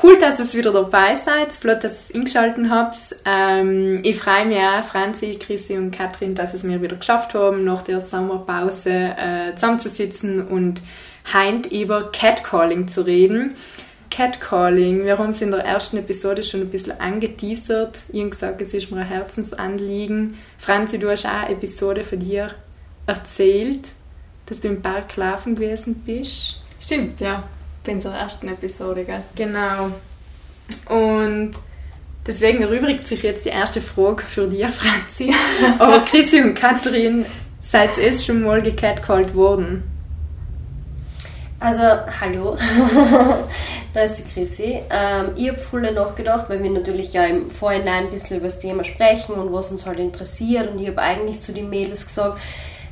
Cool, dass ihr wieder dabei seid. Flott, dass ihr eingeschaltet habt. Ähm, ich freue mich auch, Franzi, Chrissy und Katrin, dass es mir wieder geschafft haben, nach der Sommerpause äh, zusammenzusitzen und heint über Catcalling zu reden. Catcalling, wir haben es in der ersten Episode schon ein bisschen angeteasert. Ich habe gesagt, es ist mir ein Herzensanliegen. Franzi, du hast auch eine Episode von dir erzählt, dass du im Park laufen gewesen bist. Stimmt, ja bei unserer ersten Episode, gell? Genau. Und deswegen erübrigt sich jetzt die erste Frage für dich, Franzi. Aber Chrissy und Katrin, seid ihr schon mal gecatcalled worden? Also, hallo, da ist die Chrissy. Ähm, ich habe voll nachgedacht, weil wir natürlich ja im Vorhinein ein bisschen über das Thema sprechen und was uns halt interessiert. Und ich habe eigentlich zu den Mädels gesagt,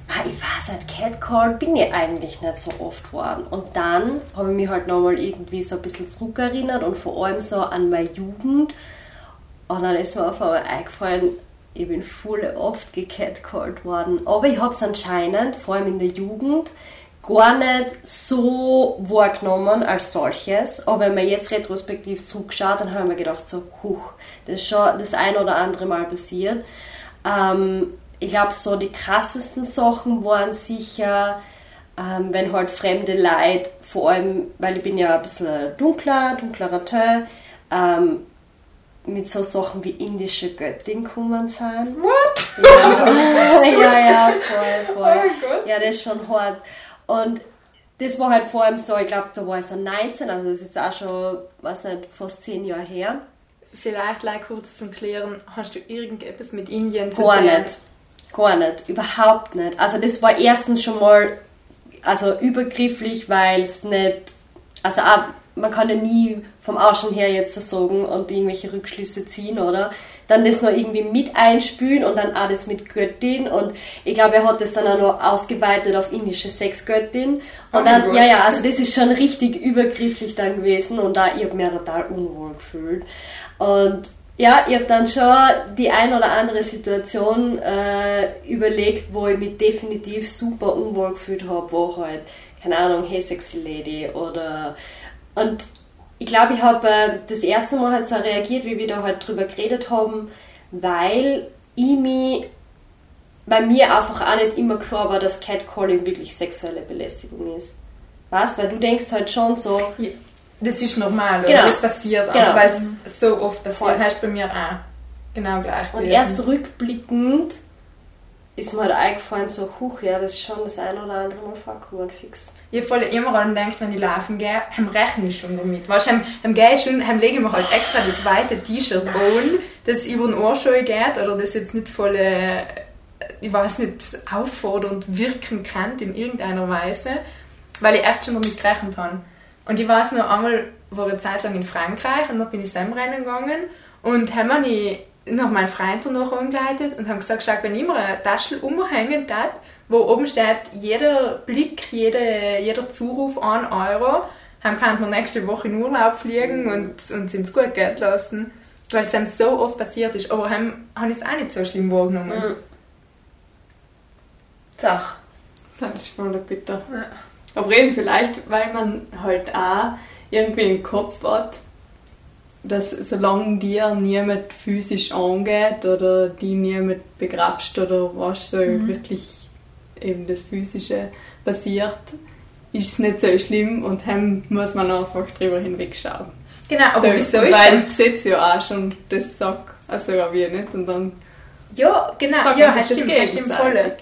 ich war seit Catcall, bin ich eigentlich nicht so oft geworden. Und dann habe ich mich halt nochmal irgendwie so ein bisschen zurückerinnert und vor allem so an meine Jugend. Und dann ist mir auf einmal eingefallen, ich bin voll oft gecatcalled worden. Aber ich habe es anscheinend, vor allem in der Jugend, gar nicht so wahrgenommen als solches. Aber wenn man jetzt retrospektiv zurückschaut, dann haben wir gedacht, so, huch, das ist schon das ein oder andere Mal passiert. Ähm, ich glaube, so die krassesten Sachen waren sicher, ähm, wenn halt fremde Leute, vor allem, weil ich bin ja ein bisschen dunkler, dunklerer Teil, ähm, mit so Sachen wie indische Göttin kommen sind. What? Ja, ja, ja, voll, voll. Oh ja, das ist schon hart. Und das war halt vor allem so, ich glaube, da war ich so 19, also das ist jetzt auch schon, weiß nicht, fast 10 Jahre her. Vielleicht like, kurz zum Klären, hast du irgendetwas mit Indien zu tun? Gar nicht. Gar nicht, überhaupt nicht. Also das war erstens schon mal also übergrifflich, weil es nicht, also auch, man kann ja nie vom Außen her jetzt so sagen und irgendwelche Rückschlüsse ziehen, oder? Dann das noch irgendwie mit einspülen und dann alles mit Göttin und ich glaube, er hat das dann auch noch ausgeweitet auf indische Sexgöttin und oh dann, ja, ja, also das ist schon richtig übergrifflich dann gewesen und da, ich habe mir total unwohl gefühlt und ja, ich habe dann schon die ein oder andere Situation äh, überlegt, wo ich mich definitiv super unwohl gefühlt habe, wo halt, keine Ahnung, Hey Sexy Lady oder. Und ich glaube, ich habe äh, das erste Mal halt so reagiert, wie wir da halt drüber geredet haben, weil ich mich bei mir einfach auch nicht immer klar war, dass Catcalling wirklich sexuelle Belästigung ist. Was? Weil du denkst halt schon so. Ja das ist normal, genau. das passiert genau. weil es so oft passiert. Das heißt bei mir auch genau gleich. Und gewesen. erst rückblickend ist mir halt eingefallen, so, huch, ja, das ist schon das eine oder andere Mal vorgekommen, fix. Ich voll immer an denkt, wenn ich laufen gehe, haben rechne ich schon damit. Weißt du, gehe schon, haben lege ich mir halt extra das weite T-Shirt an, das über den Ohrscheu geht oder das jetzt nicht voll, ich weiß nicht, auffordernd wirken kann in irgendeiner Weise, weil ich echt schon damit gerechnet habe. Und ich weiß noch einmal, war eine Zeit lang in Frankreich und dann bin ich Rennen gegangen und haben mich noch meinen Freund danach angeleitet und haben gesagt, schau, wenn ich mir eine Tasche umhängen darf, wo oben steht, jeder Blick, jede, jeder Zuruf 1 Euro, haben kann wir nächste Woche in Urlaub fliegen und uns ins gut gehen lassen. Weil es einem so oft passiert ist. Aber haben, haben es auch nicht so schlimm wahrgenommen. Mhm. Sach. Das ist voll bitter. Ja. Aber eben vielleicht, weil man halt auch irgendwie im Kopf hat, dass solange dir niemand physisch angeht oder die niemand begrabst oder was so mhm. wirklich eben das Physische passiert, ist es nicht so schlimm und dann muss man einfach drüber hinwegschauen. Genau, aber so, wieso ist Weil das Gesetz ja auch schon das sagt, also ja wie nicht und dann ja, genau, ja, das stimmt, das stimmt voll.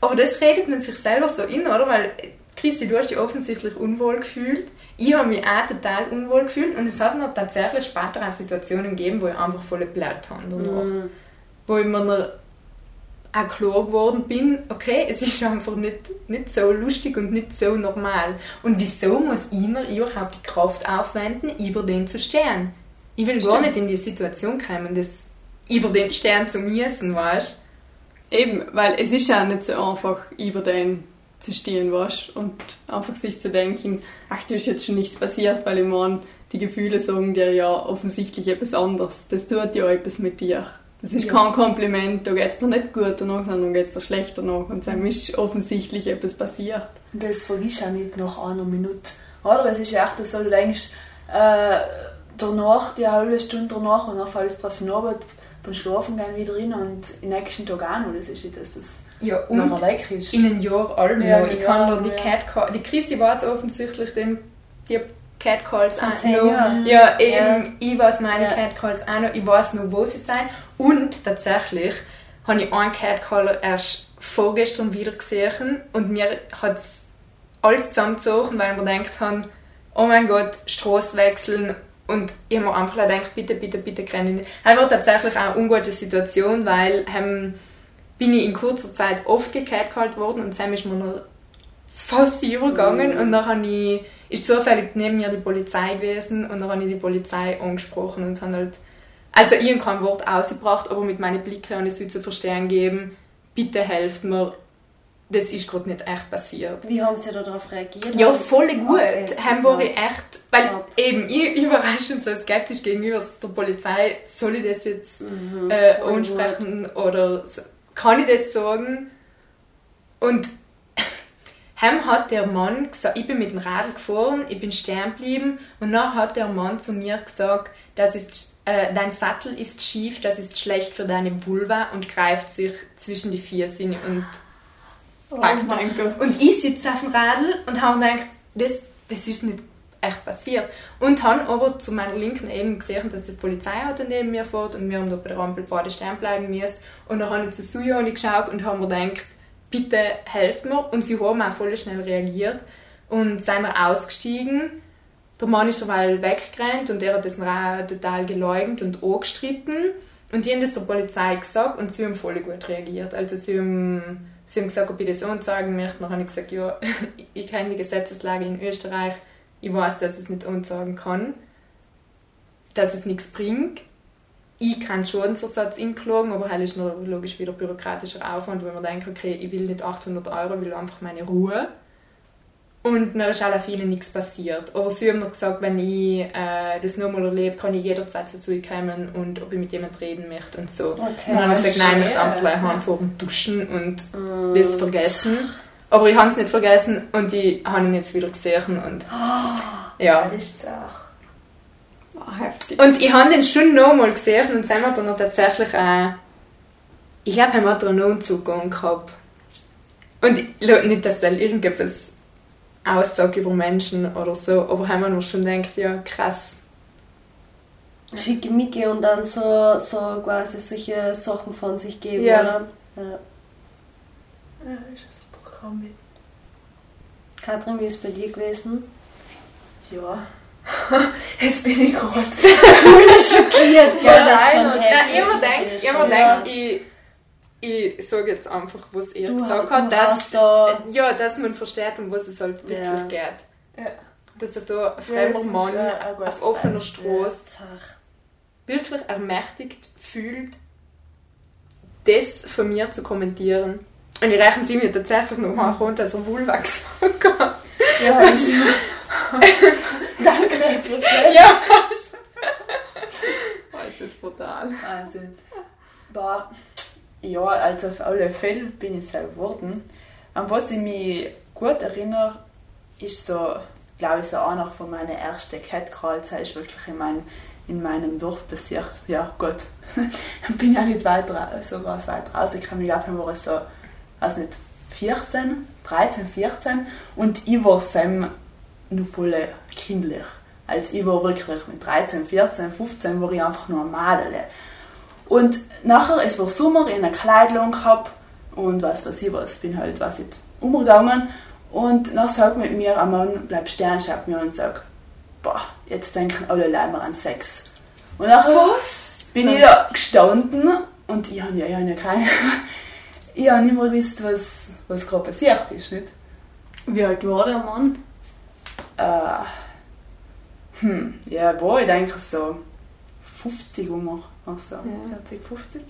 Aber das redet man sich selber so in, oder? Weil Chrissy, du hast dich offensichtlich unwohl gefühlt. Ich habe mich auch total unwohl gefühlt und es hat noch tatsächlich später auch Situationen gegeben, wo ich einfach voll geblärt habe danach. Mm. Wo ich mir noch auch klar geworden bin, okay, es ist einfach nicht, nicht so lustig und nicht so normal. Und wieso muss ich mir überhaupt die Kraft aufwenden, über den zu stehen? ich will gar nicht in die Situation kommen, das über den Stern zu müssen, weißt Eben, weil es ist ja nicht so einfach, über den zu stehen, weißt und einfach sich zu denken, ach, da ist jetzt schon nichts passiert, weil ich meine, die Gefühle sagen dir ja offensichtlich etwas anderes. Das tut ja etwas mit dir. Das ist Ja. kein Kompliment, da geht es dir nicht gut danach, sondern da geht es dir schlecht danach. Und dann ist offensichtlich etwas passiert. Und das vergisst du auch nicht nach einer Minute. Oder? Das ist echt so, du denkst, äh, danach, die halbe Stunde danach, und dann fällst du drauf Abend beim Schlafen gehen wieder rein und den nächsten Tag auch noch. Das ist dass das Ja, und nachher weg ist. in einem Jahr allem Ja, noch. Ich kann da die ja. Catcall... Die Chrissy weiß offensichtlich den, die Catcalls auch noch. Ja, eben, Ja. ich weiß meine Ja. Catcalls auch noch. Ich weiß noch, wo sie sind. Und tatsächlich habe ich einen Catcaller erst vorgestern wieder gesehen und mir hat es alles zusammengezogen, weil wir gedacht haben, oh mein Gott, Straße wechseln und ich habe mir einfach gedacht, bitte, bitte, bitte keine. Es war tatsächlich auch eine ungute Situation, weil ähm, bin ich in kurzer Zeit oft gecatcallt worden und dann ist mir noch das Fass übergegangen und dann habe ich, ist zufällig neben mir die Polizei gewesen und dann habe ich die Polizei angesprochen und habe halt, also ich habe kein Wort ausgebracht, aber mit meinen Blicken habe ich sie zu verstehen gegeben, bitte helft mir, das ist gerade nicht echt passiert. Wie haben sie da darauf reagiert? Ja, voll gut. Okay, Haben war ich echt, weil Top. eben, ich, ich war schon so skeptisch gegenüber der Polizei, soll ich das jetzt Mhm, äh, ansprechen oder so, kann ich das sagen? Und Heim hat der Mann gesagt, ich bin mit dem Radl gefahren, ich bin stehen geblieben und dann hat der Mann zu mir gesagt, das ist, äh, dein Sattel ist schief, das ist schlecht für deine Vulva und greift sich zwischen die Viersinne und Oh packt Gott. und ich sitze auf dem Radl und habe gedacht, das, das ist nicht echt passiert. Und habe aber zu meiner Linken eben gesehen, dass das Polizeiauto neben mir fährt und wir haben da bei der Ampel beide stehen bleiben müssen. Und dann habe ich zu Sujoni geschaut und habe mir gedacht, bitte helft mir. Und sie haben auch voll schnell reagiert und sind dann ausgestiegen. Der Mann ist derweil weggerannt und er hat das auch total geleugnet und angestritten. Und die haben das der Polizei gesagt und sie haben voll gut reagiert. Also sie haben, sie haben gesagt, ob ich das anzeigen möchte. Dann habe ich gesagt, ja, ich kenne die Gesetzeslage in Österreich. Ich weiß, dass ich es nicht anzeigen kann. Dass es nichts bringt. Ich kann Schadensersatz inklagen, aber halt ist noch logisch wieder bürokratischer Aufwand, weil man denkt, okay, ich will nicht 800 Euro, ich will einfach meine Ruhe. Und dann ist auch vielen nichts passiert. Aber sie haben noch gesagt, wenn ich äh, das nochmal erlebe, kann ich jederzeit zu euch kommen und ob ich mit jemandem reden möchte und so. Okay. Und dann habe ich gesagt, nein, ich möchte einfach gleich heimfahren duschen und Mm. das vergessen. Aber ich habe es nicht vergessen und ich habe ihn jetzt wieder gesehen und ja. Das ist auch. Ah, heftig. Und ich habe den schon nochmal gesehen und sind wir dann noch tatsächlich auch, ich glaube, haben wir da noch einen Zugang gehabt. Und ich- nicht, dass da irgendetwas aussagt über Menschen oder so, aber haben wir schon gedacht, ja, krass. Schicke Micke und dann so, so quasi solche Sachen von sich geben, Ja. oder? Ja. Ja, Kombi. Katrin, wie ist es bei dir gewesen? Ja. Jetzt bin ich gerade. Schockiert, gell? Das ist schon Ja, heftig. ich habe Das gedacht, ist ich, ich, ich sage jetzt einfach, was er Du, gesagt hat, dass, da... ja, dass man versteht, um was es halt wirklich Ja. geht. Ja. Dass er da ein das fremder ist, Mann auf offener. Straße wirklich ermächtigt fühlt, das von mir zu kommentieren. Und ich rechne sie mir tatsächlich noch mal runter, er Vulva gesagt. Ja, ist Danke fürs Sehen. Ja. Oh, ist das brutal. Also, war, ja, also auf alle Fälle bin ich sehr geworden. An was ich mich gut erinnere, ist so, glaube ich, so einer von meinen ersten Catcalls, das ist wirklich in, mein, in meinem Dorf passiert. Ja, Gott, bin ja nicht weiter, so ganz weit rausgekommen. Ich glaube, wir waren so, weiß nicht, 14, 13, 14 und ich war Sam noch voll kindlich. Also ich war wirklich mit 13, 14, 15 war ich einfach nur ein Mädel. Und nachher, es war Sommer, ich eine Kleidung gehabt und was weiß ich was, bin halt, was jetzt umgegangen und dann sagt mit mir ein Mann, bleib stehen, schaut mir und sagt, boah, jetzt denken alle Leute an Sex. Und nachher Was? bin ich da gestanden und ich habe ja, ich hab ja keine, ich habe nicht mehr gewusst, was, was gerade passiert ist, nicht? Wie alt war der Mann? Äh, hm, ja, war ich denke so 50 um, also Ja. 40, 50.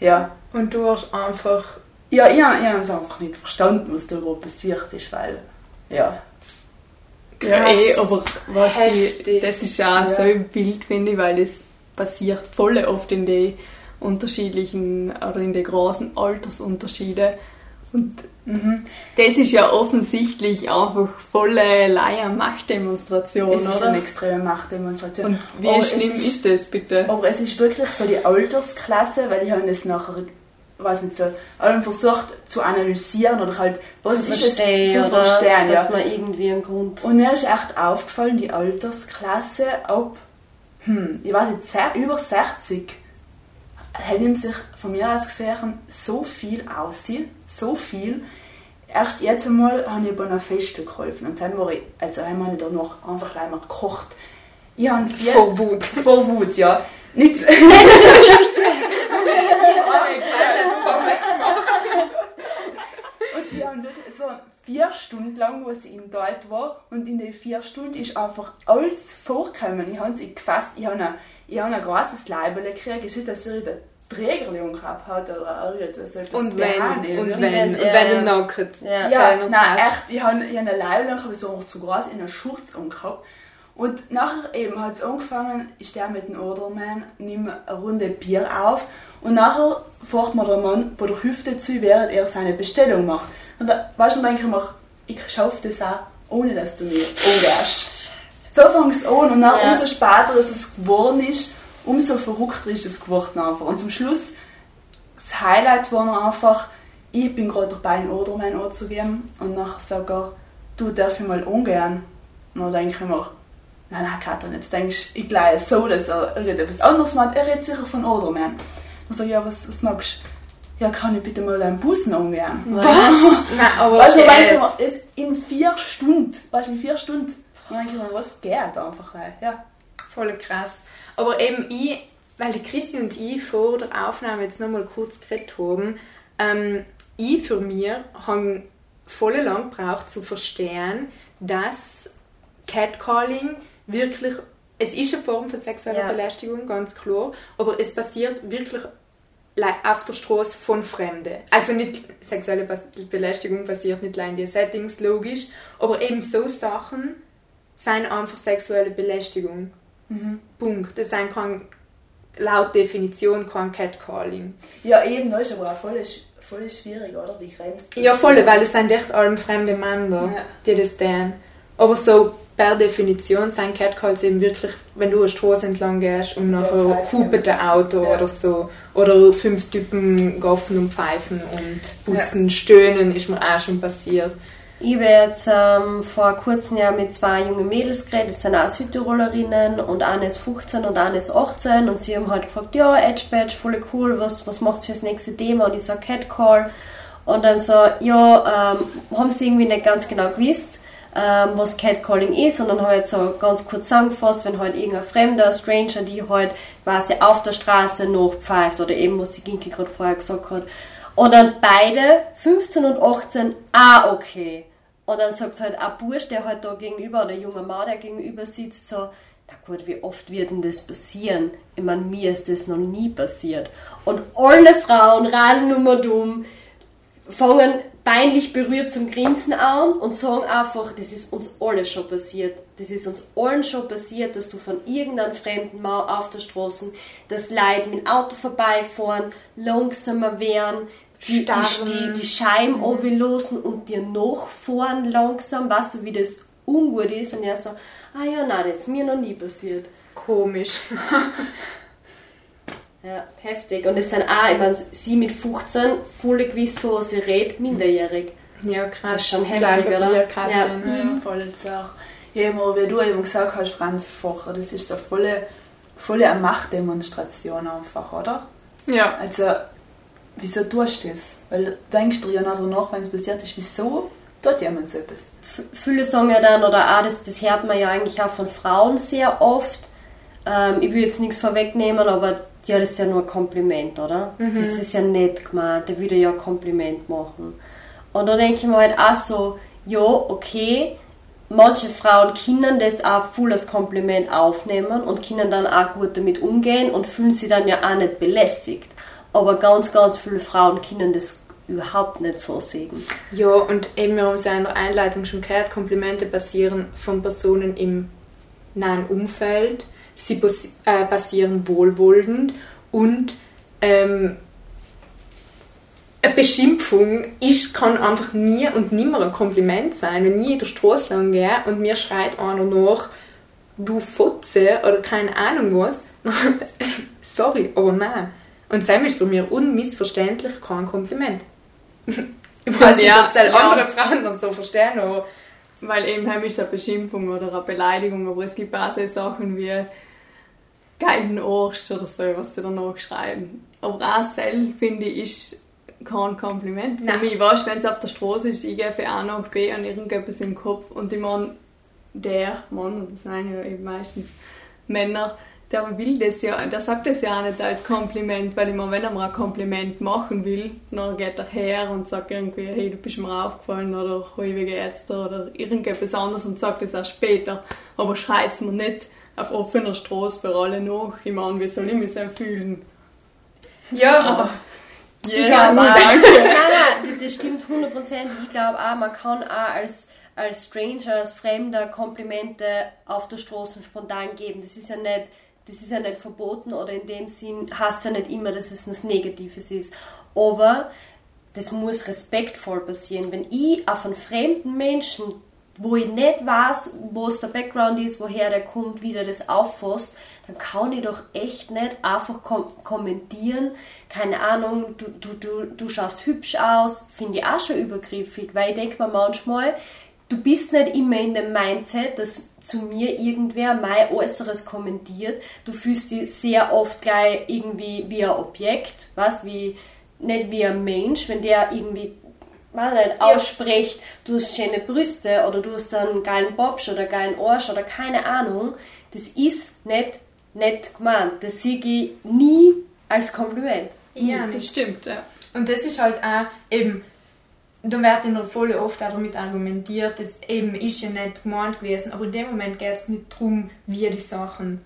Ja. Und du hast einfach. Ja, ich, habe- ich habe es einfach nicht verstanden, was da überhaupt passiert ist, weil, ja. Ja, Krass. eh, aber weißt du, das ist auch Ja. so ein Bild, finde ich, weil es passiert voll oft in die unterschiedlichen oder in die großen Altersunterschiede. Und Mhm. das ist ja offensichtlich einfach volle Laie-Machtdemonstration, Es ist oder? eine extreme Machtdemonstration. Und wie Aber schlimm ist, das bitte? Aber es ist wirklich so die Altersklasse, weil ich habe das nachher, weiß nicht so, allem versucht zu analysieren oder halt, was zu ist verstehen, es zu verstehen, dass ja. man irgendwie einen Grund. Und mir ist echt aufgefallen, die Altersklasse ab, hm, ich weiß nicht, sehr, über 60 hat ihm sich von mir aus gesehen so viel aussehen, so viel. Erst jetzt einmal habe ich bei einer Feste geholfen und dann war ich, also einmal ich danach einfach gleich mal gekocht. Ich habe Vor Wut. vor Wut, ja. Nicht. und ich habe wirklich, es war vier Stunden lang, wo sie in dort war und in den vier Stunden ist einfach alles vorgekommen. Ich habe sie gefasst, ich habe ein, ich habe ein großes Leibel gekriegt, ich sehe, dass sie den Träger umgehabt hat oder irgendetwas. so etwas Und wenn, Behane, und wenn, und Ja. wenn du nackt. Ja. Ja, nein, echt. Ich habe ich hab eine Leibel gehabt, so noch zu groß, in einer Schurz umgehabt. Und nachher eben hat es angefangen, ich stehe mit dem Odermann, nehme eine Runde Bier auf und nachher fährt mir der Mann bei der Hüfte zu, während er seine Bestellung macht. Und da, weißt du, dann denke ich mir, ich schaffe das auch, ohne dass du mir umgehst. So fängt es an und dann Ja. umso später, dass es geworden ist, umso verrückter ist es geworden einfach. Und zum Schluss, das Highlight war noch einfach, ich bin gerade dabei, einen Odermann anzugeben und nachher sagt er, du darf ich mal ungern. Und dann denke ich mir, nein, nein, Katrin, jetzt denkst du, ich glaube so, dass er irgendetwas anderes macht, er redet sicher von Odermann. Dann sage ich, ja, was, was magst du? Ja, kann ich bitte mal einen Busen ungern? Was? Nein, aber Weißt du, äh, weißt du, in vier Stunden, weißt du, in vier Stunden, dann denke ich mir, was geht einfach, ja. voll krass. Aber eben ich, weil die Chrissy und ich vor der Aufnahme jetzt nochmal kurz geredet haben, ähm, ich für mich habe voll lang gebraucht zu verstehen, dass Catcalling wirklich, es ist eine Form von sexueller Ja. Belästigung, ganz klar, aber es passiert wirklich auf der Straße von Fremden. Also nicht sexuelle Bas- Belästigung passiert nicht allein in den Settings, logisch, aber eben so Sachen sind einfach sexuelle Belästigung. Punkt. Das sind kein, laut Definition kein Catcalling. Ja, eben, da ist aber auch voll, voll schwierig, oder? Die Grenze zu Ja, voll, weil es sind echt allem fremde Männer, Ja. die das tun. Aber so per Definition sind Catcalls eben wirklich, wenn du eine Straße entlang gehst und Ja, nachher hupet ein Auto Ja. oder so. Oder fünf Typen gaffen und pfeifen und Bussen stöhnen, ist mir auch schon passiert. Ich habe jetzt ähm, vor kurzem ja mit zwei jungen Mädels geredet, das sind auch Südtirolerinnen und eine ist 15 und eine ist 18 und sie haben halt gefragt, ja, Edge Badge, voll cool, was, was macht fürs nächste Thema? Und ich sag Catcall und dann so, ja, ähm, haben sie irgendwie nicht ganz genau gewusst, ähm, was Catcalling ist und dann habe ich jetzt so ganz kurz zusammengefasst, wenn halt irgendein Fremder, Stranger, die halt quasi auf der Straße noch pfeift oder eben, was die Ginki gerade vorher gesagt hat, und dann beide, 15 und 18, ah, okay. Und dann sagt halt ein Bursch, der halt da gegenüber, oder ein junger Mann, der gegenüber sitzt, so, na gut, wie oft wird denn das passieren? Ich meine, mir ist das noch nie passiert. Und alle Frauen radeln nur dumm, fangen peinlich berührt zum Grinsen an und sagen einfach, das ist uns alle schon passiert. Das ist uns allen schon passiert, dass du von irgendeinem fremden Mann auf der Straße, das Leid mit dem Auto vorbeifahren, langsamer werden, die, die, Starren. die, die Scheiben runterlassen und dir nachfahren langsam, weißt du, wie das ungut ist. Und er so, ah ja, nein, das ist mir noch nie passiert. Komisch. Ja, heftig. Und es sind auch, ich meine, sie mit 15, voll gewiss, von was sie redet, minderjährig. Ja, krass. Das ist schon heftig, Gleich oder? Ja. Katrin. Ja, voll jetzt auch. Ja, immer, wie du eben gesagt hast, Franz Focher, das ist so volle, volle eine Machtdemonstration einfach, oder? Ja. Also, wieso tust du das? Weil denkst du ja noch danach, wenn es passiert ist, wieso tut jemand so etwas? F- Viele sagen ja dann, oder auch, das, das hört man ja eigentlich auch von Frauen sehr oft. Ähm, ich will jetzt nichts vorwegnehmen, aber ja, das ist ja nur ein Kompliment, oder? Das ist ja nett gemeint, der würde ja ein Kompliment machen. Und da denke ich mir halt auch so, ja, okay, manche Frauen können das auch voll als Kompliment aufnehmen und können dann auch gut damit umgehen und fühlen sich dann ja auch nicht belästigt. Aber ganz, ganz viele Frauen können das überhaupt nicht so sehen. Ja, und eben wir haben es ja in der Einleitung schon gehört, Komplimente passieren von Personen im nahen Umfeld, sie äh, passieren wohlwollend und ähm, eine Beschimpfung ist, kann einfach nie und nimmer ein Kompliment sein. Wenn ich in der Straße lang gehe und mir schreit einer nach, du Fotze oder keine Ahnung was, sorry, aber nein. Und Sam ist für mich unmissverständlich kein Kompliment. ich weiß nicht, Ja, ob es halt ja. andere Frauen noch so verstehen, aber Weil eben heim ist eine Beschimpfung oder eine Beleidigung, aber es gibt auch so Sachen wie geilen Arsch oder so, was sie danach schreiben. Aber auch selbst, finde ich, ist kein Kompliment. Für Nein. mich, weißt wenn es auf der Straße ist, ich gehe von A nach B und irgendetwas im Kopf und ich meine, der Mann, das sind ja eben meistens Männer, der will das ja, der sagt das ja auch nicht als Kompliment, weil ich meine, wenn er mir ein Kompliment machen will, dann geht er her und sagt irgendwie, hey, du bist mir aufgefallen oder hey, wie geht's dir oder irgendetwas anderes und sagt das auch später, aber schreit mir nicht auf offener Straße für alle nach. Ich meine, wie soll ich mich so fühlen? ja, Yeah, glaube auch. danke. Nein, nein, das stimmt 100%. Ich glaube auch, man kann auch als, als Stranger, als Fremder Komplimente auf der Straße spontan geben. Das ist ja nicht, das ist ja nicht verboten oder in dem Sinn heißt ja nicht immer, dass es was Negatives ist. Aber das muss respektvoll passieren. Wenn ich auf einen fremden Menschen, wo ich nicht weiß, was der Background ist, woher der kommt, wie der das auffasst, dann kann ich doch echt nicht einfach kom kommentieren, keine Ahnung, du, du, du, du schaust hübsch aus, finde ich auch schon übergriffig, weil ich denke mir manchmal, du bist nicht immer in dem Mindset, dass zu mir irgendwer mein Äußeres kommentiert. Du fühlst dich sehr oft gleich irgendwie wie ein Objekt, weißt, wie, nicht wie ein Mensch, wenn der irgendwie weiß nicht, ausspricht, du hast schöne Brüste oder du hast einen geilen Bobsch oder geilen Arsch oder keine Ahnung, das ist nicht nett gemeint. Das sehe ich nie als Kompliment. ja, Das stimmt, ja. Und das ist halt auch eben, da wird in der voll oft auch damit argumentiert, das eben ist ja nicht gemeint gewesen, aber in dem Moment geht es nicht darum, wie die Sachen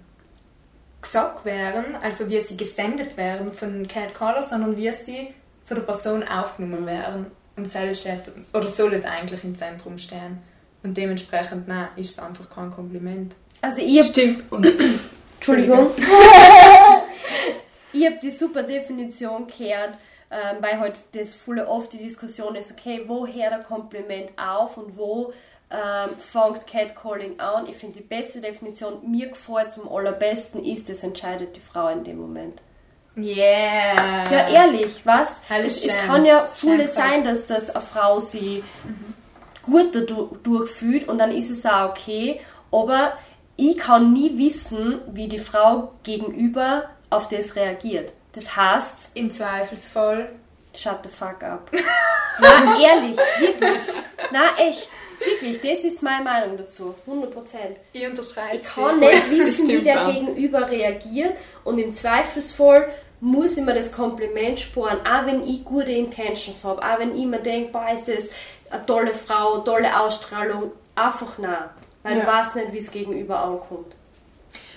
gesagt werden, also wie sie gesendet werden von Cat Caller, sondern wie sie von der Person aufgenommen werden. Und selbst steht, oder sollen eigentlich im Zentrum stehen. Und dementsprechend, nein, ist es einfach kein Kompliment. Also ich Stimmt. Und Entschuldigung. ich habe die super Definition gehört, ähm, weil halt das voll oft die Diskussion ist, okay, woher der Kompliment auf und wo ähm, fängt Catcalling an. Ich finde die beste Definition, mir gefällt zum allerbesten ist, das entscheidet die Frau in dem Moment. Yeah! Ja, ehrlich, was? Es, es kann ja gesagt. sein, dass das eine Frau sie gut dadurch fühlt und dann ist es auch okay, aber ich kann nie wissen, wie die Frau gegenüber auf das reagiert. Das heißt, Im Zweifelsfall shut the fuck up. Na, ehrlich, wirklich. Na, echt. Wirklich, das ist meine Meinung dazu. 100%. Ich unterschreibe Ich kann nicht Das wissen, wie der auch. Gegenüber reagiert und im Zweifelsfall muss ich mir das Kompliment sparen, auch wenn ich gute Intentions habe, auch wenn ich mir denke, boah, ist das eine tolle Frau, tolle Ausstrahlung, einfach nein. Weil Ja. du weißt nicht, wie es gegenüber ankommt.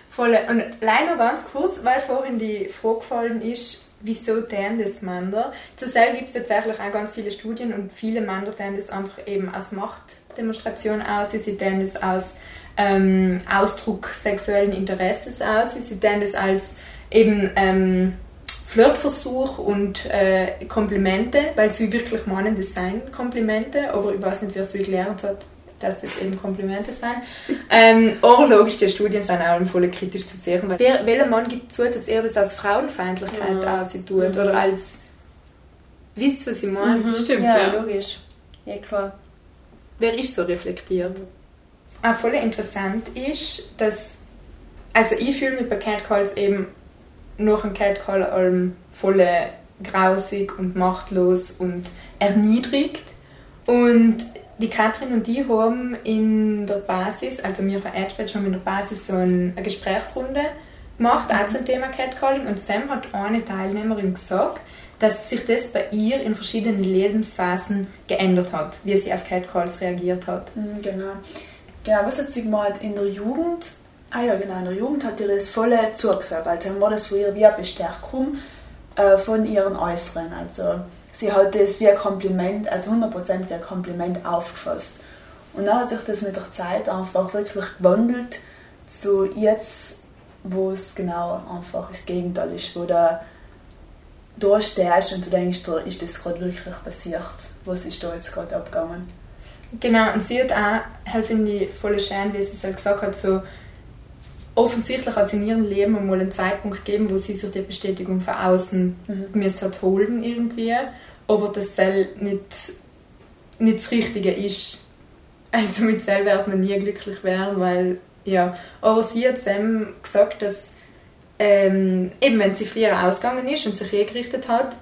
Voll. Und leider ganz kurz, weil vorhin die Frage gefallen ist, wieso tun das Männer? Zu Sel gibt es tatsächlich auch ganz viele Studien und viele Männer tun das einfach eben aus Machtdemonstration aus, sie tun das aus ähm, Ausdruck sexuellen Interesses aus, sie tun das als eben ähm, Flirtversuch und äh, Komplimente, weil sie wirklich meinen, das seien Komplimente, aber ich weiß nicht, wer es wie gelernt hat, dass das eben Komplimente sind. Ähm, logisch, die Studien sind auch voll kritisch zu sehen, weil wer, welcher Mann gibt zu, dass er das als Frauenfeindlichkeit Mhm. aussieht tut oder als wisst was ich meine? Stimmt, ja, ja. logisch. Ja, klar. Wer ist so reflektiert? Auch voll interessant ist, dass also ich fühle mich bei Catcalls eben nach einem Catcall allem voll grausig und machtlos und erniedrigt. Und die Katrin und ich haben in der Basis, also wir von Edgebed haben in der Basis so ein- eine Gesprächsrunde gemacht, auch zum Thema Catcalling und Sam hat eine Teilnehmerin gesagt, dass sich das bei ihr in verschiedenen Lebensphasen geändert hat, wie sie auf Catcalls reagiert hat. Mhm, Genau. Genau, was hat sie gemeint? In der Jugend, ah ja genau, in der Jugend hat ihr das voll zugesagt. Also war das für ihr wie eine Bestärkung äh, von ihren Äußeren. Also sie hat das wie ein Kompliment, also 100% wie ein Kompliment aufgefasst. Und dann hat sich das mit der Zeit einfach wirklich gewandelt zu jetzt, wo es genau einfach das Gegenteil ist, wo du da stehst und du denkst, da ist das gerade wirklich passiert. Was ist da jetzt gerade abgegangen? Genau, und sie hat auch, halt finde ich, voll schön, wie sie es halt gesagt hat, so offensichtlich hat sie in ihrem Leben einmal einen Zeitpunkt gegeben, wo sie sich die Bestätigung von außen mhm. müsste hat holen irgendwie, aber das soll nicht, nicht das Richtige ist. Also mit selber wird man nie glücklich werden, weil, ja, aber sie hat dann gesagt, dass ähm, eben wenn sie früher ausgegangen ist und sich hergerichtet hat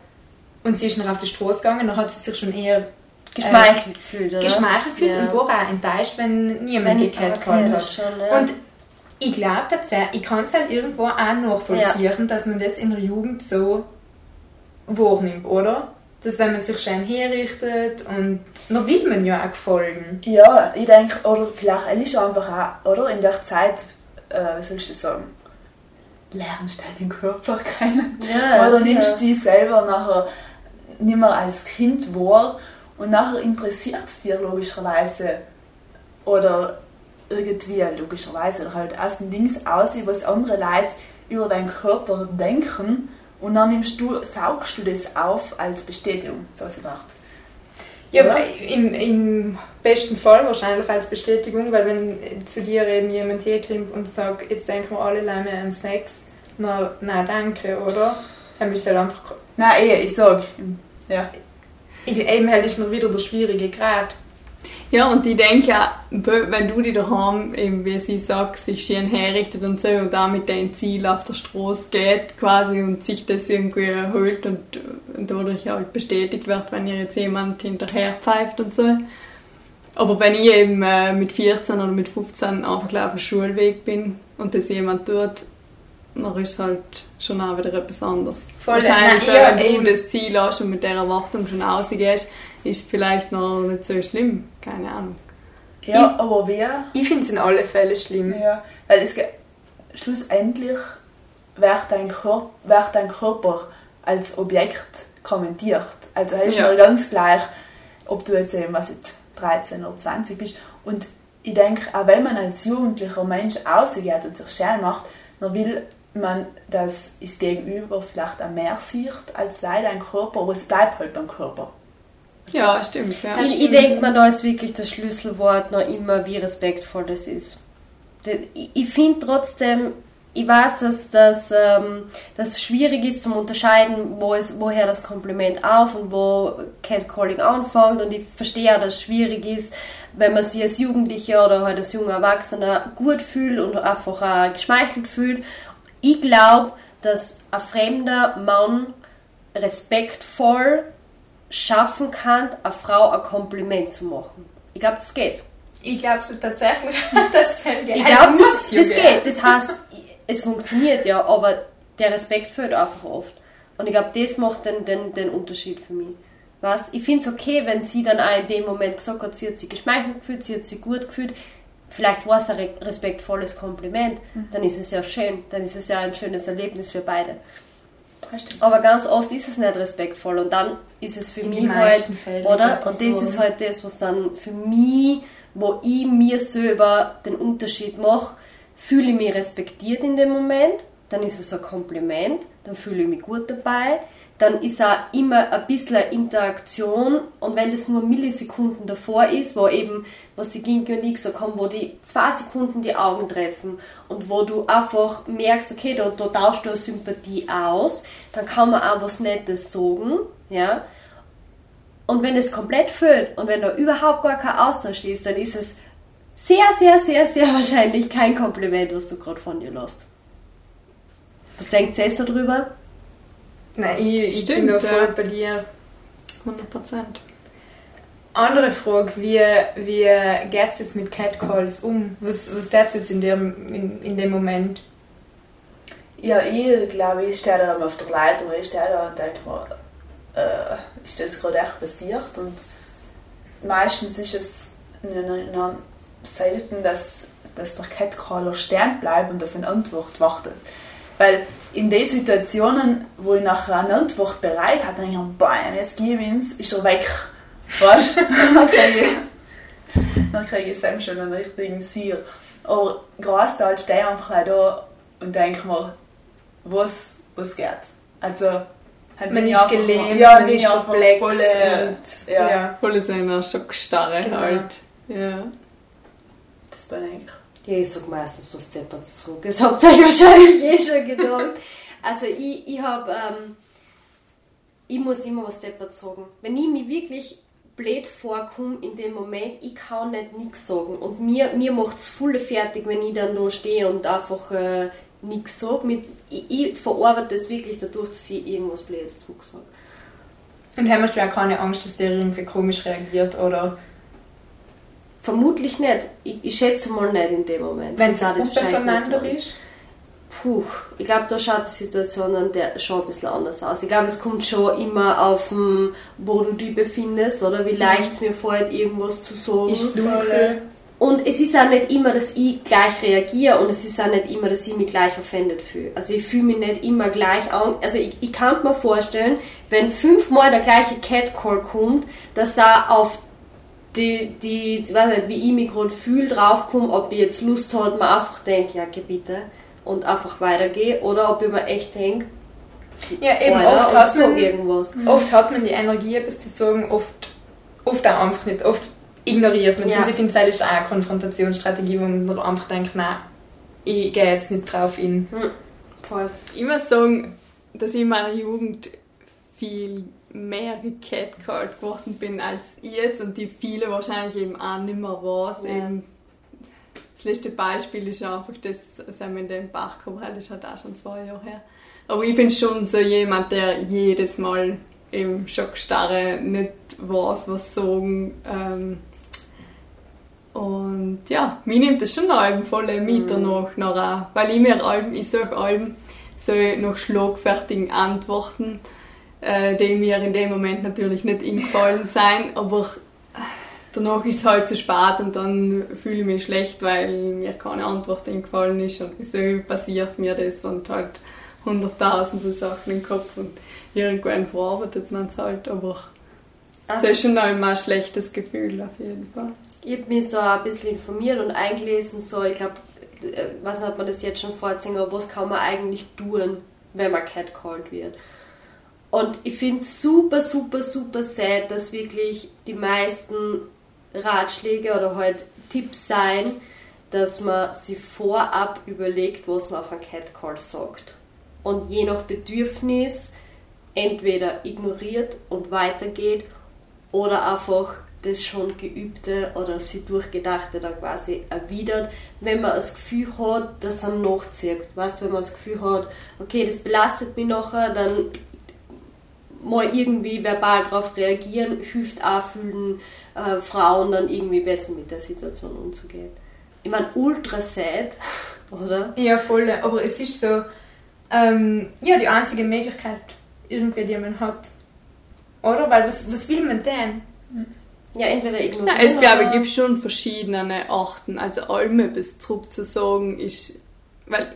und sie ist noch auf die Straße gegangen, dann hat sie sich schon eher geschmeichelt äh, gefühlt, oder? Geschmeichelt gefühlt ja. und war auch enttäuscht, wenn niemand gekehrt hat. Schon, ja. Und ich glaube tatsächlich, ich kann es halt irgendwo auch nachvollziehen, ja. dass man das in der Jugend so wahrnimmt, oder? Dass wenn man sich schön herrichtet und dann will man ja auch gefallen. Ja, ich denke, oder vielleicht ist einfach auch, oder? In der Zeit, äh, wie sollst du sagen, lernst deinen Körper kennen. Ja, oder nimmst du dich selber nachher nicht mehr als Kind wahr und nachher interessiert es dir logischerweise oder irgendwie logischerweise oder halt aus dem Dings aus, was andere Leute über deinen Körper denken und dann nimmst du, saugst du das auf als Bestätigung, so was ich dachte. Ja, im, im besten Fall wahrscheinlich als Bestätigung, weil wenn zu dir eben jemand herkommt und sagt, jetzt denken wir alle Leute an Sex, na, nein, danke, oder? Dann bist du halt einfach... Nein, eh, ich sag, ja. Eben halt ist noch wieder der schwierige Grad. Ja, und ich denke, wenn du dich daheim, eben wie sie sagt, sich schön herrichtet und so und auch mit deinem Ziel auf der Straße geht quasi und sich das irgendwie erhöht und, und dadurch halt bestätigt wird, wenn ihr jetzt jemand hinterher pfeift und so. Aber wenn ich eben äh, mit 14 oder mit 15 einfach auf dem Schulweg bin und das jemand tut, dann ist es halt schon auch wieder etwas anderes. Voll, Wahrscheinlich, nein, wenn du das Ziel hast und mit dieser Erwartung schon rausgehst, ist es vielleicht noch nicht so schlimm. Keine Ahnung. Ja, ich, aber wer? Ich finde es in allen Fällen schlimm. Ja, weil es schlussendlich wird dein, Körper, wird dein Körper als Objekt kommentiert. Also ist ja. mir ganz gleich, ob du jetzt eben was jetzt 13 oder 20 bist. Und ich denke, auch wenn man als jugendlicher Mensch ausgeht und sich schön macht, dann will man, dass das Gegenüber vielleicht auch mehr sieht als leider ein Körper, aber es bleibt halt beim Körper. Ja, stimmt. Ja. Ich, ich denke mal, da ist wirklich das Schlüsselwort noch immer, wie respektvoll das ist. Ich finde trotzdem, ich weiß, dass das ähm, dass schwierig ist zum Unterscheiden, wo es, woher das Kompliment auf und wo Catcalling anfängt und ich verstehe auch, dass es schwierig ist, wenn man sich als Jugendlicher oder halt als junger Erwachsener gut fühlt und einfach auch geschmeichelt fühlt ich glaube, dass ein fremder Mann respektvoll schaffen kann, einer Frau ein Kompliment zu machen. Ich glaube, das geht. Ich glaube tatsächlich, dass das. Ich glaube, das, das geht. Das heißt, es funktioniert ja, aber der Respekt fehlt einfach oft. Und ich glaube, das macht den, den, den Unterschied für mich. Was? Ich finde es okay, wenn sie dann auch in dem Moment gesagt hat, sie hat sich geschmeichelt gefühlt, sie hat sich gut gefühlt vielleicht war es ein respektvolles Kompliment, mhm. dann ist es ja schön, dann ist es ja ein schönes Erlebnis für beide. Aber ganz oft ist es nicht respektvoll und dann ist es für In mich halt, Fällen oder? Und das ist halt das, was dann für mich, wo ich mir selber den Unterschied mache, fühle ich mich respektiert in dem Moment, dann ist es ein Kompliment, dann fühle ich mich gut dabei dann ist auch immer ein bisschen Interaktion und wenn das nur Millisekunden davor ist, wo eben, was die Ginke und ich gesagt haben, wo die zwei Sekunden die Augen treffen und wo du einfach merkst, okay, da, da tauschst du eine Sympathie aus, dann kann man auch was Nettes sagen, ja. Und wenn das komplett fehlt und wenn da überhaupt gar kein Austausch ist, dann ist es sehr, sehr, sehr, sehr wahrscheinlich kein Kompliment, was du gerade von dir lässt. Was denkt ihr darüber? Nein, ich, Stimmt, ich bin da voll ja. bei dir. 100 Prozent. Andere Frage, wie, wie geht es jetzt mit Catcalls um? Was, was tut jetzt in dem, in, in dem Moment? Ja, ich glaube, ich stehe da auf der Leitung, ich stehe da und denke mir, äh, ist das gerade echt passiert? Und meistens ist es, selten, dass, dass der Catcaller stehen bleibt und auf eine Antwort wartet. Weil in den Situationen, wo ich nachher eine Antwort bereit hatte, denke ich, boah, jetzt gebe ich ins, ist er weg. Weißt du? dann kriege ich, dann kriege ich selbst schon einen richtigen Sier. Aber großteils stehe ich einfach da und denke mir, was, was geht? Also, halt Man ist gelähmt, ja, man bin ist ich einfach perplex voll, äh, und ja, ja. Voll so einer Schockstarre Genau. halt. Ja. das bin ich. Ja, ich sag meistens was deppert zurück. Das habt ihr euch wahrscheinlich eh schon gedacht. Also ich, ich hab, ähm, ich muss immer was deppert sagen. Wenn ich mich wirklich blöd vorkomme in dem Moment, ich kann nicht nichts sagen. Und mir, mir macht es voll fertig, wenn ich dann da stehe und einfach äh, nichts sage. Ich, ich verarbeite das wirklich dadurch, dass ich irgendwas Blödes zurücksage. Und haben du auch keine Angst, dass der irgendwie komisch reagiert oder Vermutlich nicht. Ich, ich schätze mal nicht in dem Moment. wenn es nicht ist? Puh, ich glaube, da schaut die Situation dann der, schon ein bisschen anders aus. Ich glaube, es kommt schon immer auf, den, wo du dich befindest oder wie leicht es mir fällt, irgendwas zu sagen. Ist dunkel? Und es ist auch nicht immer, dass ich gleich reagiere und es ist auch nicht immer, dass ich mich gleich offended fühle. Also ich fühle mich nicht immer gleich an. Also ich, ich kann mir vorstellen, wenn fünfmal der gleiche Catcall kommt, dass er auf die, die ich weiß nicht, wie ich mich gerade fühle, draufkomme, ob ich jetzt Lust habe, mir einfach denke, ja, geh bitte, und einfach weitergehe, oder ob ich mir echt denke, Ja, eben, Alter, oft hat, man, irgendwas. oft hat man die Energie, etwas zu sagen, oft, oft auch einfach nicht. Oft ignoriert man es. Ja. Und ich finde, das ist auch eine Konfrontationsstrategie, wo man einfach denkt, nein, ich gehe jetzt nicht drauf in. Hm, voll. Ich muss sagen, dass ich in meiner Jugend viel mehr gecatcalled geworden bin als ich jetzt und die viele wahrscheinlich eben auch nicht mehr was. Ja. Eben, das letzte Beispiel ist einfach das, haben wir in dem Bach gehabt, das ist halt auch schon zwei Jahre her. Aber ich bin schon so jemand, der jedes Mal im Schockstarre nicht weiß, was sagen. Ähm, und ja, mir nimmt das schon Alben voll mit danach, nachher, weil ich mir Alben, ich suche Alben so nach schlagfertigen Antworten, äh, die mir in dem Moment natürlich nicht eingefallen sein, aber danach ist es halt zu spät und dann fühle ich mich schlecht, weil mir keine Antwort eingefallen ist und wieso passiert mir das und halt hunderttausend so Sachen im Kopf und irgendwann verarbeitet man es halt, aber Also, das ist schon einmal ein schlechtes Gefühl auf jeden Fall. Ich habe mich so ein bisschen informiert und eingelesen, so, ich glaube, äh, was nicht, ob man das jetzt schon vorziehen, aber was kann man eigentlich tun, wenn man catcalled wird. Und ich finde es super, super, super sad, dass wirklich die meisten Ratschläge oder halt Tipps sein, dass man sich vorab überlegt, was man auf einen Catcall sagt. Und je nach Bedürfnis entweder ignoriert und weitergeht oder einfach das schon Geübte oder sie Durchgedachte dann quasi erwidert, wenn man das Gefühl hat, dass er nachzieht. Weißt du, wenn man das Gefühl hat, okay, das belastet mich nachher, dann mal irgendwie verbal darauf reagieren, hilft auch vielen äh, Frauen dann irgendwie besser mit der Situation umzugehen. Ich meine, ultra sad, oder? Ja, voll. Aber es ist so, ähm, ja, die einzige Möglichkeit, irgendwie, die man hat. Oder? Weil was, was will man denn? Ja, entweder Ja, ignorieren es glaube ich oder- gibt schon verschiedene Arten. Also allem etwas zurückzusagen ist, weil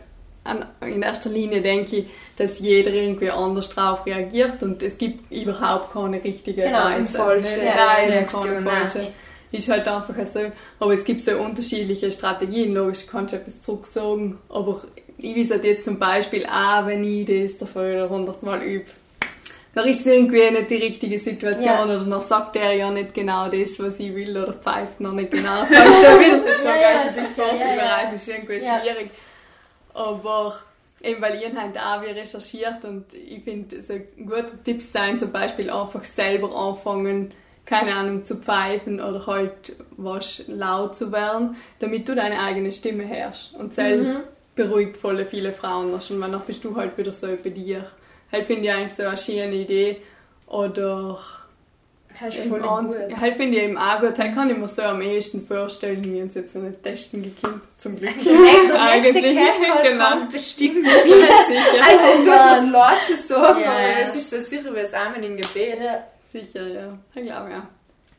in erster Linie denke ich, dass jeder irgendwie anders darauf reagiert und es gibt überhaupt keine richtige Genau, falsche Nein, keine Reaktion, falsche. nein. Ist halt einfach so. Aber es gibt so unterschiedliche Strategien. Logisch kannst du etwas zurücksagen, aber ich weiß halt jetzt zum Beispiel auch, wenn ich das dafür hundertmal übe, dann ist es irgendwie nicht die richtige Situation Ja. oder dann sagt er ja nicht genau das, was ich will oder pfeift noch nicht genau, was er will. So Ja, ja, sicher, ja, ja. ist irgendwie Ja. schwierig. Aber eben weil ich halt auch wie recherchiert und ich finde, so gute Tipps sein zum Beispiel einfach selber anfangen, keine Ahnung, zu pfeifen oder halt was laut zu werden, damit du deine eigene Stimme hörst. Und das Mhm. beruhigt voll viele Frauen noch schon, weil dann bist du halt wieder so bei dir. Halt finde ich eigentlich so eine schöne Idee. Oder Das ist eben voll an- gut. halt finde ich eben auch gut. Halt kann ich mir so am ehesten vorstellen, wie uns jetzt noch nicht testen gekommen, zum Glück. Der nächste Eigentlich, Catcall genau. bestimmt. Sicher. Also es tut mir leid zu sagen, Ja, aber es ist so sicher wie das Amen im Gebet. Ja. Sicher, ja. Ich glaube, ja.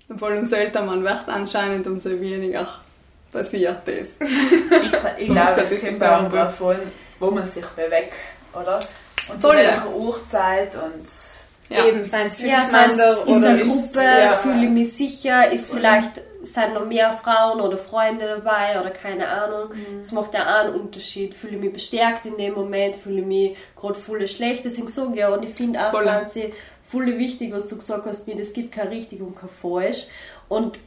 Und vor allem umso älter man wird anscheinend, umso weniger passiert das. Ich, ich glaube, das kommt auch beantworten. davon, wo man sich bewegt, oder? Und zu Voll. welcher Uhrzeit und Ja. Eben, seien es Ja, in der Gruppe, ja. fühle ich mich sicher, ist vielleicht, sind noch mehr Frauen oder Freunde dabei oder keine Ahnung. Das macht ja auch einen Unterschied. Fühle ich mich bestärkt in dem Moment, fühle ich mich gerade voll schlecht. Deswegen so ja, und ich finde auch. Franzi, voll wichtig, was du gesagt hast, mir, es gibt kein richtig und kein falsch. Und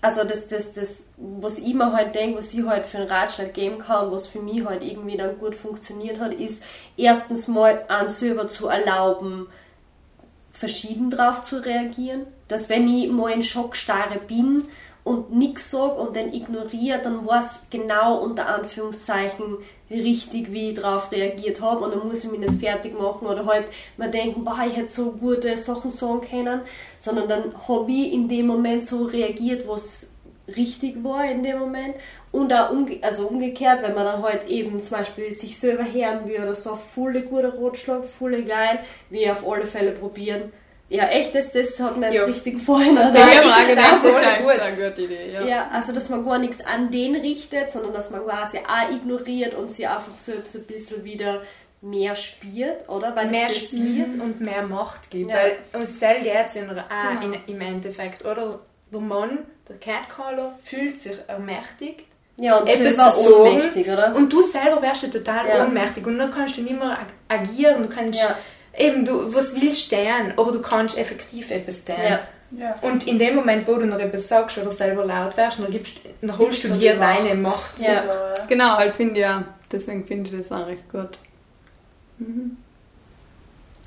also das, das, das, was ich mir halt denke, was ich halt für einen Ratschlag geben kann, was für mich halt irgendwie dann gut funktioniert hat, ist erstens mal an selber zu erlauben, verschieden drauf zu reagieren. Dass wenn ich mal in Schockstarre bin und nichts sage und dann ignoriere, dann weiß ich genau unter Anführungszeichen richtig, wie ich darauf reagiert habe und dann muss ich mich nicht fertig machen oder halt mir denken, boah, ich hätte so gute Sachen sagen können, sondern dann habe ich in dem Moment so reagiert, was richtig war in dem Moment und auch umge also umgekehrt, wenn man dann halt eben zum Beispiel sich selber hören will oder so, voll guter Rotschlag, voll geil, wie auf alle Fälle probieren. Ja, echt, das, das hat mir jetzt Ja. richtig gefallen. Ja, Oder? ich ich habe gedacht, das ist eine gute Idee. Ja. Ja, also dass man gar nichts an den richtet, sondern dass man quasi auch ignoriert und sie einfach selbst ein bisschen wieder mehr spielt, oder? Weil mehr spielt und mehr Macht gibt. Ja. Weil uns Zell geht es ja Genau. in, im Endeffekt, oder? Der Mann, der Catcaller, fühlt sich ermächtigt. Ja, und Etwas selber zu ohnmächtig, oder? Und du selber wärst ja total Ja. ohnmächtig und dann kannst du nicht mehr ag- agieren, du kannst Ja. Eben, du, was willst du denn, aber du kannst effektiv etwas tun. Ja. ja. Und in dem Moment, wo du noch etwas sagst oder selber laut wärst, dann, gibst, dann holst du Gibst du dir deine Macht. Ja. Oder, äh, Genau, halt finde ich ja. Deswegen finde ich das auch recht gut.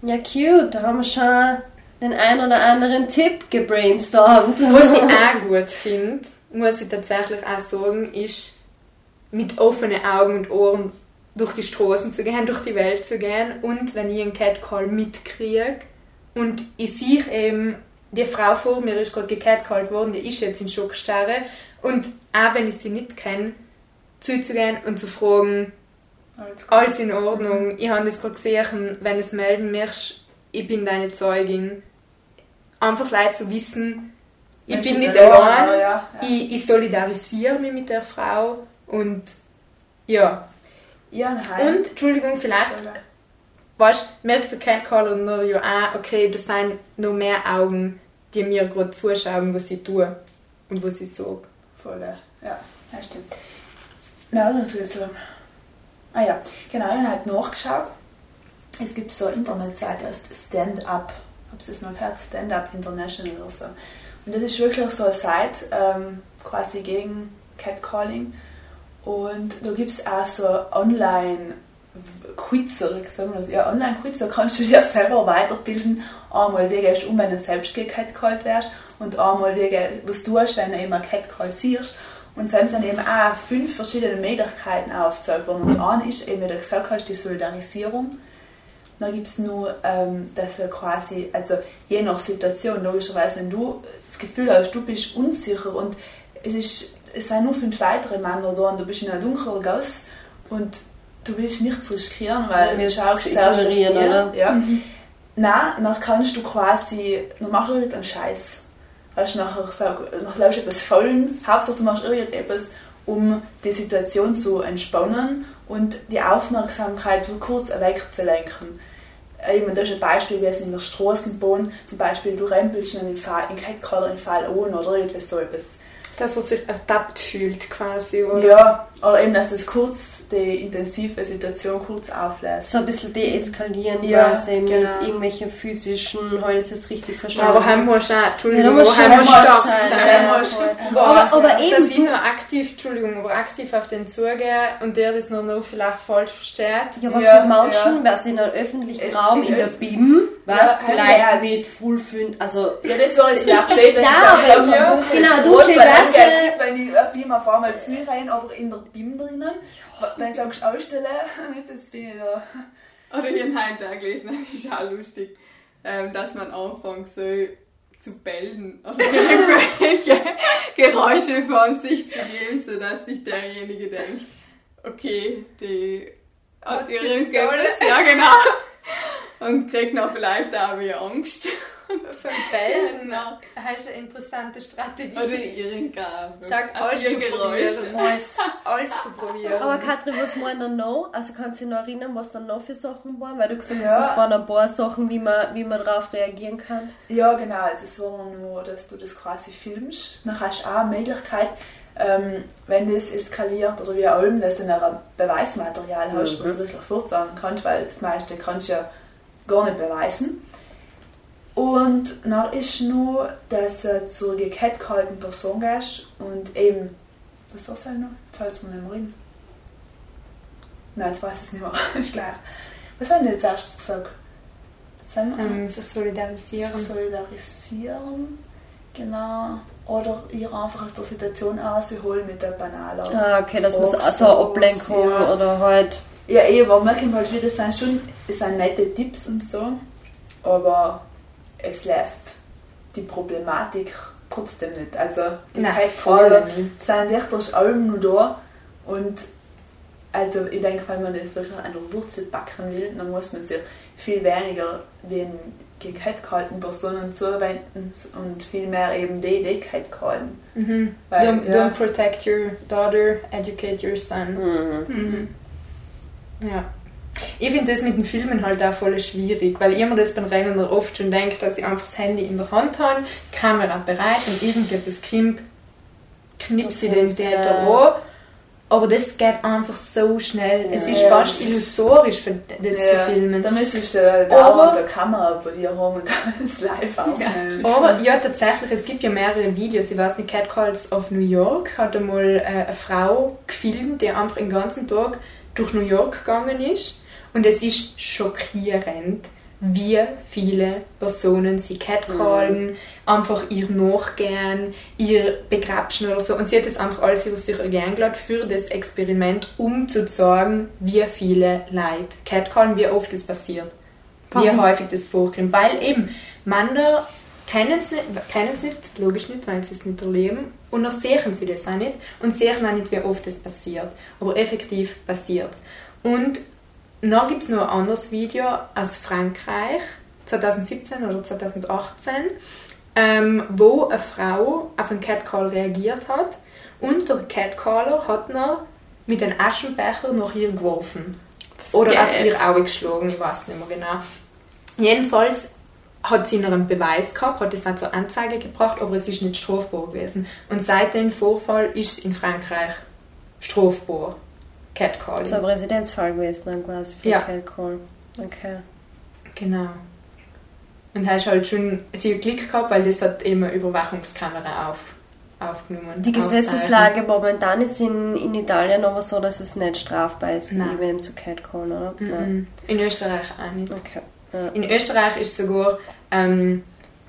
Ja, cute. Da haben wir schon den einen oder anderen Tipp gebrainstormt. Was ich auch gut finde, muss ich tatsächlich auch sagen, ist, mit offenen Augen und Ohren durch die Straßen zu gehen, durch die Welt zu gehen und wenn ich einen Catcall mitkriege und ich sehe eben, die Frau vor mir ist gerade gecatcallt worden, die ist jetzt in Schockstarre und auch wenn ich sie nicht kenne, zuzugehen und zu fragen, alles alles in Ordnung, ich habe das gerade gesehen, wenn du es melden möchtest, ich bin deine Zeugin. Einfach leid zu wissen, ich Menschen bin nicht allein, ja, ja. Ich, ich solidarisiere mich mit der Frau und ja. Ja, ein Heim. Und, Entschuldigung, vielleicht, weißt, merkt der Catcaller noch ja auch, okay, da sind noch mehr Augen, die mir gerade zuschauen, was ich tue und was ich sage. Voll, ja, ja, stimmt. Na, das ich sagen. Ah ja, genau, ich habe halt nachgeschaut. Es gibt so eine Internetseite, die heißt Stand Up. Habt ihr das mal gehört? Stand Up International oder so. Und das ist wirklich so eine Seite, ähm, quasi gegen Catcalling. Und da gibt es auch so online Quizzer, sagen wir das, ja, Online-Quizzer kannst du dir selber weiterbilden. Einmal, wie du um, wenn du selbst gecatcallt wirst und einmal, wie geh- was du tust, wenn du einen Catcall siehst. Und dann sind eben auch fünf verschiedene Möglichkeiten aufgezeigt worden. Und eine ist eben, wie du gesagt hast, die Solidarisierung. Dann gibt es nur, ähm, dass er quasi, also je nach Situation, logischerweise, wenn du das Gefühl hast, du bist unsicher und es, ist, es sind nur fünf weitere Männer da und du bist in einer dunklen Gasse und du willst nichts riskieren, weil wir du schaust zuerst auf dich. Ja. Nein, dann kannst du quasi, dann machst du irgendeinen Scheiß. Weißt du, nachher, sag, nachher lässt du etwas fallen. Hauptsache, du machst irgendetwas, um die Situation zu entspannen und die Aufmerksamkeit kurz wegzulenken. Eben, das ist ein Beispiel, wie es in der Straßenbahn, zum Beispiel, du rempelst in den Fall, in den Fall an oder irgendwas so etwas. Dass er sich ertappt fühlt quasi, oder? Ja, oder eben, dass das kurz, die intensive Situation kurz auflässt. So ein bisschen deeskalieren Ja, quasi mit genau. irgendwelchen physischen, heute ist es richtig Ja, verstanden. aber heim musst du auch, ja, Entschuldigung, aber heim schon musst du sein, ja. Ja, aber, aber dass eben, ich du, nur aktiv, Entschuldigung, aber aktiv auf den zugehe und der das noch, noch vielleicht falsch versteht. ja, aber Ja, für Menschen, ja. wer es in einem öffentlichen Raum in in der BIM, Ja, weißt heim vielleicht mit voll fünf, also Ja, das war jetzt vielleicht blöd, wenn Ja, ich aber- sage, ja, genau, geht- Wenn ich auf die mal vor mal zu rein, aber in der BIM drinnen, ich sagst ausstellen, das bin ich da. Oder ich habe heute auch gelesen, das ist auch lustig, ähm, dass man anfängt so zu bellen oder irgendwelche Geräusche von sich zu geben, sodass sich derjenige denkt, okay, die hat irgendwas, Gaule? ja genau. und kriegt noch vielleicht auch wieder Angst. Von Bällen hast du eine interessante Strategie. Oder Irrengabe. Sag alles zu probieren. Alles. Alles zu probieren. Aber Katrin, was waren dann noch? Also kannst du dich noch erinnern, was dann noch für Sachen waren? Weil du gesagt Ja. hast, das waren ein paar Sachen, wie man, wie man darauf reagieren kann. Ja, genau. Also es war nur, dass du das quasi filmst. Dann hast du auch eine Möglichkeit, ähm, wenn das eskaliert oder wie auch immer, dass du dann ein Beweismaterial hast, was du wirklich fortsagen kannst, weil das meiste kannst du ja gar nicht beweisen. Und dann ist nur, dass du zur gecatcallten Person gehst und eben, was war es halt noch? Jetzt hält es mir nicht mehr rein. Nein, jetzt weiß ich es nicht mehr. ist gleich. Was haben wir jetzt erst gesagt? Wir, Ähm, sich solidarisieren. sich solidarisieren, genau. Oder ihr einfach aus der Situation rausholen mit der banalen. Ah, okay, das muss also Ablenkung ja. oder halt. Ja, eh, aber merken halt wieder, das sind schon das sind nette Tipps und so, aber es lässt die Problematik trotzdem nicht. Also, die Nein, nicht. sind echt durch allem nur da und also ich denke, wenn man das wirklich an der Wurzel backen will, dann muss man sich viel weniger den gehalten Personen zuwenden und viel mehr eben die, die catcallen. Mhm. Weil, don't, ja. don't protect your daughter, educate your son. Mhm. Mhm. Ja. Ich finde das mit den Filmen halt auch voll schwierig, weil ich mir das beim Rennen oft schon denke, dass ich einfach das Handy in der Hand habe, Kamera bereit und irgendetwas kommt, knips ich den Täter ja. an. Aber das geht einfach so schnell. Es Ja. ist Ja, fast illusorisch, für das zu filmen. Da müsstest du äh, dauernd eine Kamera bei dir haben und das live aufnehmen. Aber ja, tatsächlich, es gibt ja mehrere Videos. Ich weiß nicht, Catcalls of New York hat einmal äh, eine Frau gefilmt, die einfach den ganzen Tag durch New York gegangen ist. Und es ist schockierend, wie viele Personen sie catcallen, einfach ihr nachgehen, ihr begrapschen oder so. Und sie hat das einfach alles über sich ergehen gelassen für das Experiment, um zu zeigen, wie viele Leute catcallen, wie oft das passiert wie Warum? häufig das vorkommt. Weil eben, Männer kennen es nicht, kennen's nicht, logisch nicht, weil sie es nicht erleben. Und dann sehen sie das auch nicht. Und sehen auch nicht, wie oft das passiert. Aber effektiv passiert Und dann gibt es noch ein anderes Video aus Frankreich, 2017 oder 2018, ähm, wo eine Frau auf einen Catcall reagiert hat. Und der Catcaller hat dann mit einem Aschenbecher nach ihr geworfen. Oder auf geht? ihr Auge geschlagen, ich weiß nicht mehr genau. Jedenfalls hat sie noch einen Beweis gehabt, hat es auch zur Anzeige gebracht, aber es ist nicht strafbar gewesen. Und seit dem Vorfall ist es in Frankreich strafbar. Catcalling. So ein Residenzfall gewesen dann quasi für Ja. Catcall. Okay. Genau. Und hast halt schon, sie hat Glück gehabt, weil das hat eben eine Überwachungskamera auf, aufgenommen. Die. Gesetzeslage momentan ist in, in Italien aber so, dass es nicht strafbar ist, Nein. eben zu Catcallen, oder? Nein. In Österreich auch nicht. Okay. Ja. In Österreich ist sogar ähm,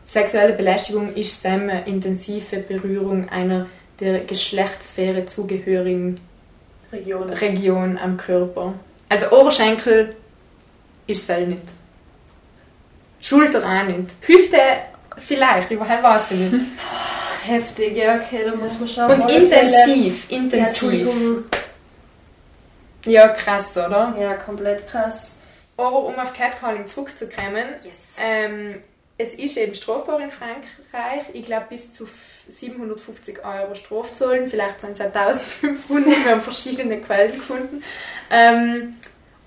sexuelle Belästigung ist zusammen intensive Berührung einer der Geschlechtssphäre zugehörigen Region. Region am Körper. Also Oberschenkel ist es nicht. Schulter auch nicht. Hüfte vielleicht, überhaupt weiß ich nicht. Heftig, ja, okay, da muss man schauen. Und alle Fälle- intensiv, Ja, intensiv. Ja, krass, oder? Ja, komplett krass. Aber um auf Catcalling zurückzukommen, Yes. ähm, es ist eben strafbar in Frankreich. Ich glaube, bis zu 750 Euro Strafzollen. Vielleicht sind es auch 1500. Wir haben verschiedene Quellen gefunden. Ähm,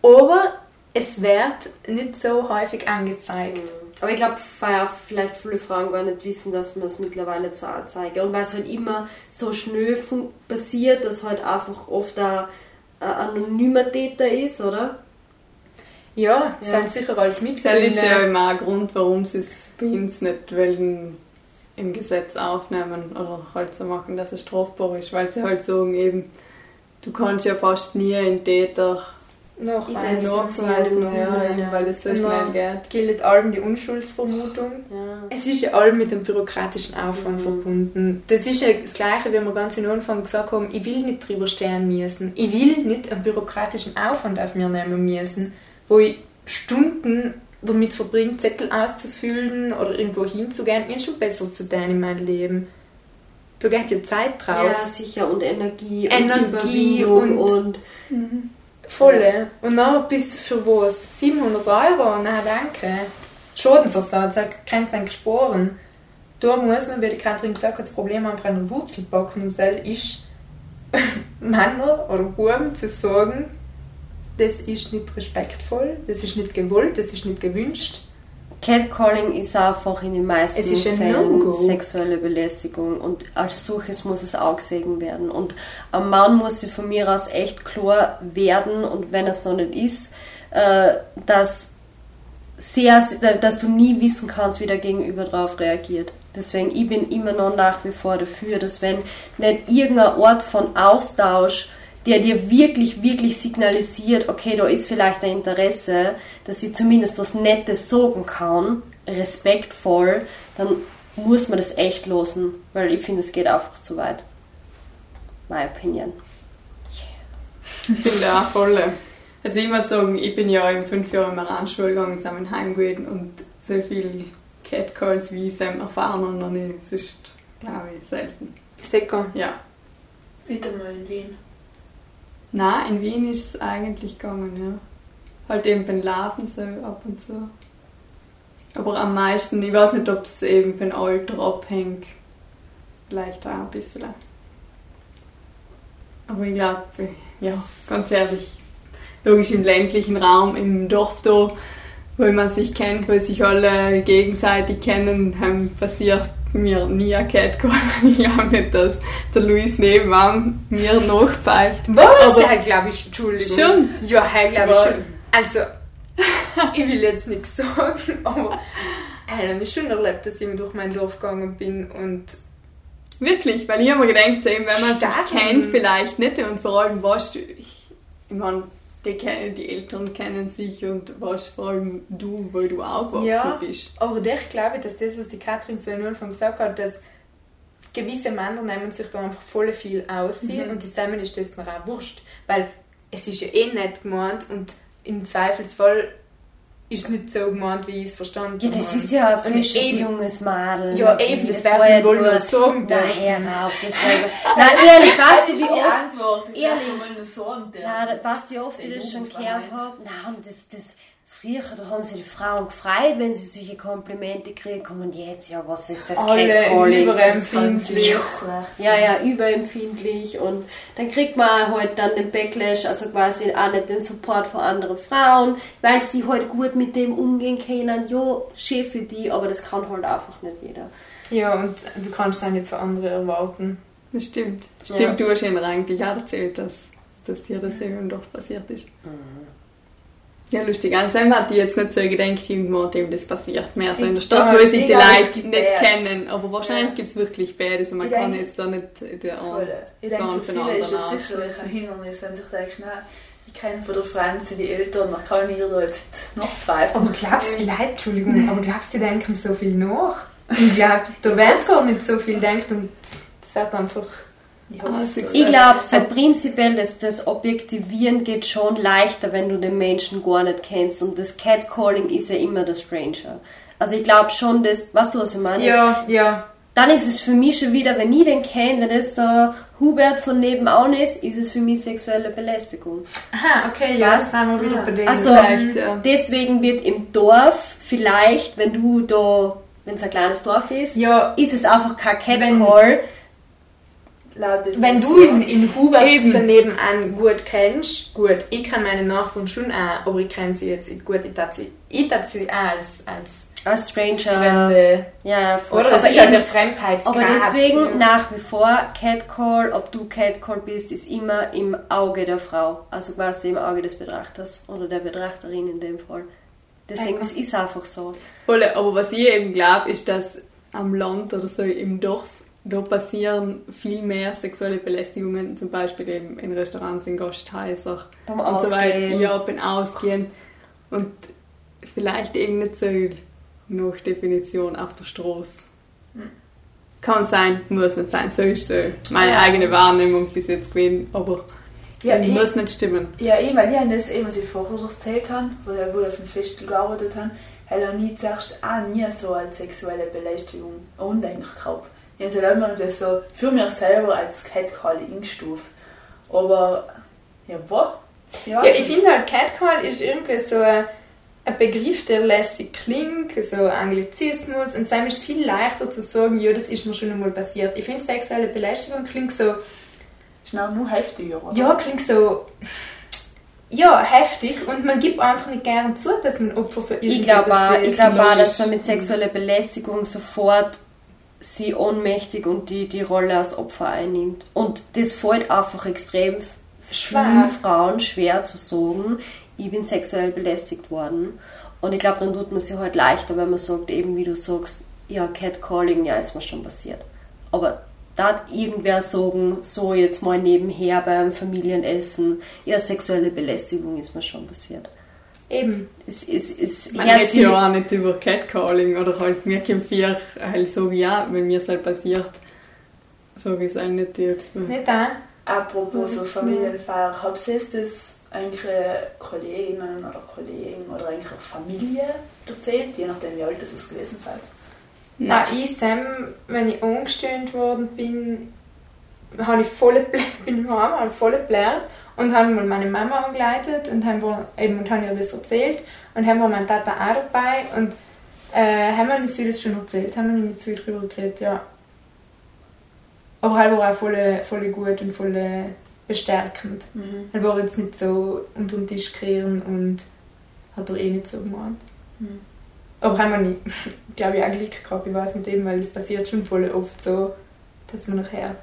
aber es wird nicht so häufig angezeigt. Aber ich glaube, weil auch vielleicht viele Frauen gar nicht wissen, dass man es mittlerweile zur Anzeige. Und weil es halt immer so schnell passiert, dass halt einfach oft ein, ein anonymer Täter ist, oder? Ja, es Ja. sind sicher alles Das Mitglieder. ist ja immer ein Grund, warum sie es bei uns nicht wollen im Gesetz aufnehmen oder halt so machen, dass es strafbar ist, weil sie halt sagen eben, du kannst ja fast nie einen Täter Nachweisen. nachweisen, noch ja, weil es so Genau. schnell geht. Gilt allem die Unschuldsvermutung. Ja. Es ist ja allem mit dem bürokratischen Aufwand Mhm. verbunden. Das ist ja das Gleiche, wie wir ganz am Anfang gesagt haben, ich will nicht drüber stehen müssen. Ich will nicht einen bürokratischen Aufwand auf mir nehmen müssen, wo ich Stunden damit verbringe, Zettel auszufüllen oder irgendwo hinzugehen. Ich habe schon Besseres zu tun in meinem Leben. Da geht ja Zeit drauf. ja, sicher. Und Energie. Energie und, und- und Voll. Und dann bis für was? 700 Euro? Na, danke. Schadensersatz, er kennt seinen Sporen. Da muss man, wie die Katrin gesagt hat, das Problem einfach an der Wurzel packen und das ist, Männer oder Buben zu sagen, das ist nicht respektvoll, das ist nicht gewollt, das ist nicht gewünscht. Catcalling ist einfach in den meisten Fällen No-Go. sexuelle Belästigung und als solches muss es angesehen werden. Und ein Mann muss sich von mir aus echt klar werden und wenn es noch nicht ist, äh, dass, sehr, dass du nie wissen kannst, wie der Gegenüber darauf reagiert. Deswegen, ich bin immer noch nach wie vor dafür, dass wenn nicht irgendein Ort von Austausch der dir wirklich, wirklich signalisiert, okay, da ist vielleicht ein Interesse, dass sie zumindest was Nettes sagen kann, respektvoll, dann muss man das echt losen, weil ich finde, es geht einfach zu weit. My opinion. Ich finde auch voll. Also ich muss sagen, ich bin ja in fünf Jahren in Maranschule gegangen, sind in Heim gewesen und so viele Catcalls wie ich es erfahren und noch nicht, das ist, glaube ich, selten. Sicher. Ja. Wieder mal in Wien. Nein, in Wien ist es eigentlich gegangen, ja. Halt eben beim Laufen so ab und zu. Aber am meisten, ich weiß nicht, ob es eben von Alter abhängt. Vielleicht auch ein bisschen. Aber ich glaube, ja, ganz ehrlich, logisch im ländlichen Raum, im Dorf da, wo man sich kennt, wo sich alle gegenseitig kennen, passiert mir nie Catcall. Ich glaube nicht, dass der Luis nebenan mir nachpfeift. Was? Aber- ja, glaube ich, Entschuldigung. Schon? Ja, hey, glaube ich schon. Also, ich will jetzt nichts sagen, aber ich habe schon erlebt, dass ich durch mein Dorf gegangen bin und Wirklich, weil ich habe mir gedacht, so wenn man Stark. sich kennt, vielleicht nicht und vor allem weißt du, ich, ich meine, die, kennen- die Eltern kennen sich und weißt vor allem du, weil du aufgewachsen Ja. bist. Aber ich glaube, dass das, was die Katrin so am Anfang gesagt hat, dass gewisse Männer nehmen sich da einfach voll viel aus Mhm. und zusammen ist das noch auch wurscht. Weil es ist ja eh nicht gemeint und im Zweifelsfall ist nicht so gemeint, wie ich es verstanden Ja, das habe. ist ja ein frisches eben- junges Mädel. Ja, eben, das war werden ja wohl nur- sagen Nein, das Nein, ehrlich, weißt du, wie die oft Antwort, das Ehrlich. man nur sagen. Das- weißt du, wie oft ich das schon gehört habe? Nein, das, das, früher, da haben sie die Frauen gefreut, wenn sie solche Komplimente kriegen. Und jetzt, ja, was ist das Alle überempfindlich. Ja, ja, überempfindlich und dann kriegt man halt dann den Backlash, also quasi auch nicht den Support von anderen Frauen, weil sie halt gut mit dem umgehen können. Ja, schön für die, aber das kann halt einfach nicht jeder. Ja, und du kannst es auch nicht für andere erwarten. Das stimmt. Das Ja. stimmt, du hast ihnen eigentlich auch erzählt, dass, dass dir das eben doch passiert ist. Mhm. Ja, lustig. Also einem hat die jetzt nicht so gedacht, irgendwo dem das passiert. Mehr so in der Ich- Stadt, wo sich ich die Leute nicht beides. kennen. Aber wahrscheinlich Ja. gibt es wirklich beides und man Ich kann denke- jetzt da nicht den Voll. Ich denke, für von viele ist es sicherlich ein. Hindernis, wenn sich denkt, nein, ich kenne von der sind die Eltern, dann kann ich ihr da jetzt noch pfeifen. Aber glaubst du, die Leute, Entschuldigung, aber glaubst du, die denken so viel nach? Ich glaube, da wird gar nicht so viel denkt und es wird einfach... Ich Ah, Ich glaube, so prinzipiell, das, das Objektivieren geht schon leichter, wenn du den Menschen gar nicht kennst. Und das Catcalling ist ja immer der Stranger. Also ich glaube schon, das, weißt du, was ich meine? Ja, ja. Dann ist es für mich schon wieder, wenn ich den kenne, wenn das der Hubert von nebenan ist, ist es für mich sexuelle Belästigung. Aha, okay, ja, das sind wir wieder bei dem. Also, ja. Deswegen wird im Dorf vielleicht, wenn du da, wenn es ein kleines Dorf ist, ja, ist es einfach kein Catcall. laut wenn du in, in Hubert Eben. von nebenan gut kennst, gut, ich kann meine Nachbarn schon auch, aber ich kenne sie jetzt gut, ich tat sie, ich tat sie auch als, als Als Stranger. Fremde. Ja, ja, voll. Oder? Das aber, ist halt der Fremdheitsgrad. aber deswegen ja. nach wie vor Catcall, ob du Catcall bist, ist immer im Auge der Frau. Also quasi im Auge des Betrachters oder der Betrachterin in dem Fall. Deswegen, es ist einfach so. Voll, aber was ich eben glaube, ist, dass am Land oder so im Dorf, da passieren viel mehr sexuelle Belästigungen, zum Beispiel eben in Restaurants, in Gasthäusern Beim und so weiter. Ausgehen. Ja, beim Ausgehen. Und vielleicht eben nicht so nach Definition auf der Straße. Kann sein, muss nicht sein. So ist so meine eigene Wahrnehmung bis jetzt gewesen, aber Ja, ich- muss nicht stimmen. Ja, ich, weil ich habe das eben, was ich vorher erzählt habe, wo ich auf dem Festival gearbeitet habe, habe ich nie zuerst auch nie so als sexuelle Belästigung undenklich gehabt. Ich halt immer das so für mich selber als Catcall eingestuft. Aber, ja, was? Ja, Ja, ich finde halt Catcall ist irgendwie so ein, ein Begriff, der lässig klingt, so Anglizismus und es ist viel leichter zu sagen, ja, das ist mir schon einmal passiert. Ich finde sexuelle Belästigung klingt so, ist noch nur heftiger, oder? ja, klingt so, ja, heftig und man gibt einfach nicht gern zu, dass man Opfer für Ich glaube auch, ich ist. glaub auch, dass man mit sexueller Belästigung sofort sie ohnmächtig und die, die Rolle als Opfer einnimmt. Und das fällt einfach extrem Schwer. Frauen schwer zu sagen, ich bin sexuell belästigt worden. Und ich glaube, dann tut man sich halt leichter, wenn man sagt, eben wie du sagst, ja, Catcalling, ja, ist mir schon passiert. Aber da hat irgendwer sagen, so jetzt mal nebenher beim Familienessen, ja, sexuelle Belästigung ist mir schon passiert. Eben. Es, es, es Man redet ja auch nicht über Catcalling oder halt mir vier halt so wie ja, wenn mir es halt passiert, sage ich es auch nicht jetzt. Nicht da? Apropos so Familienfeier, habt ihr das eigentlich Kolleginnen oder Kollegen oder eigentlich auch Familie erzählt, je nachdem wie alt das es gewesen seid? Ah, ich, Sam, wenn ich angestellt worden bin, habe ich voll bin ich heim, habe voll geblärt und habe mal meine Mama angeleitet und haben wir, eben und habe ihr das erzählt und haben wir meinen Tata auch dabei und äh, haben wir nicht das schon erzählt, haben wir nicht mit viel drüber geredet, ja. Aber halt war auch voll, voll gut und voll bestärkend. Mhm. Er war jetzt nicht so unter den Tisch kehren und hat er eh nicht so gemacht. Mhm. Aber haben wir nicht, glaube ich, auch Glück gehabt, ich weiß nicht eben, weil es passiert schon voll oft so, dass man nachher hört,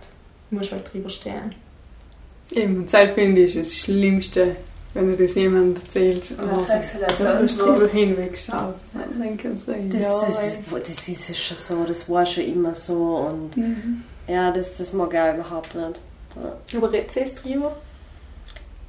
muss halt drüber stehen. Eben, Zeit finde ich das Schlimmste, wenn du das jemand erzählst. Und oder dann kriegst du. Dann kannst du sagen, Das, ja, das, das ist schon so, das war schon immer so und Mhm. ja, das, das mag ich auch überhaupt nicht. Ja. Aber redest du?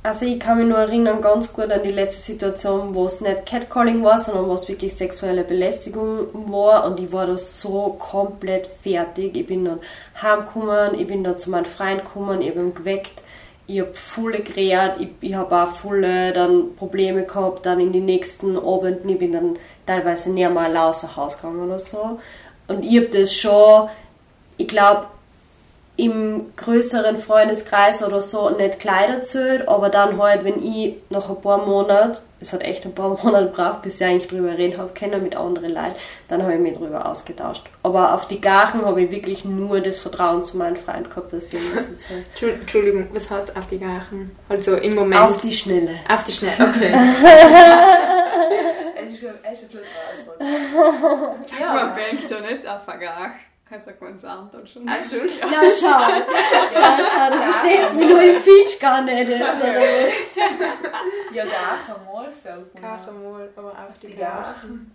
Also ich kann mich nur erinnern ganz gut an die letzte Situation, wo es nicht Catcalling war, sondern wo es wirklich sexuelle Belästigung war und ich war da so komplett fertig. Ich bin dann heimgekommen, ich bin dann zu meinem Freund gekommen, ich habe ihn geweckt, ich habe voll geredet, ich, ich habe auch voll dann Probleme gehabt, dann in die nächsten Abenden, ich bin dann teilweise nicht mal außer Haus gegangen oder so. Und ich habe das schon, ich glaube, im größeren Freundeskreis oder so nicht gleich erzählt, aber dann halt, wenn ich nach ein paar Monaten, es hat echt ein paar Monate gebraucht, bis ich eigentlich drüber reden habe können mit anderen Leuten, dann habe ich mich drüber ausgetauscht. Aber auf die Gachen habe ich wirklich nur das Vertrauen zu meinem Freund gehabt, dass ich ihm das. Entschu- Entschuldigung, was heißt auf die Gachen? Also im Moment. Auf die Schnelle. auf die Schnelle, okay. Es ist ein es ist ein blöder Ausdruck. Man denkt ja nicht auf Vergach. Sagt man es anderen schon. Ah, schon? Ja, schau. Schau, schau, du verstehst mich nur im Feature gar nicht. Jetzt, oder? Ja, Gachen mal, sagt man. Gachen mal, aber auf die Gachen.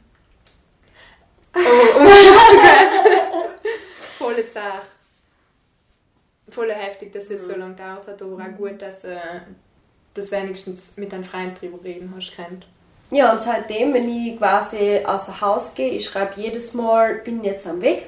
Oh, oh. Volle Sache. Voll heftig, dass das so lange gedauert hat, aber auch gut, dass äh, das wenigstens mit deinem Freund drüber reden hast kennt. Ja, und seitdem, wenn ich quasi außer Haus gehe, ich schreibe jedes Mal, bin jetzt am Weg.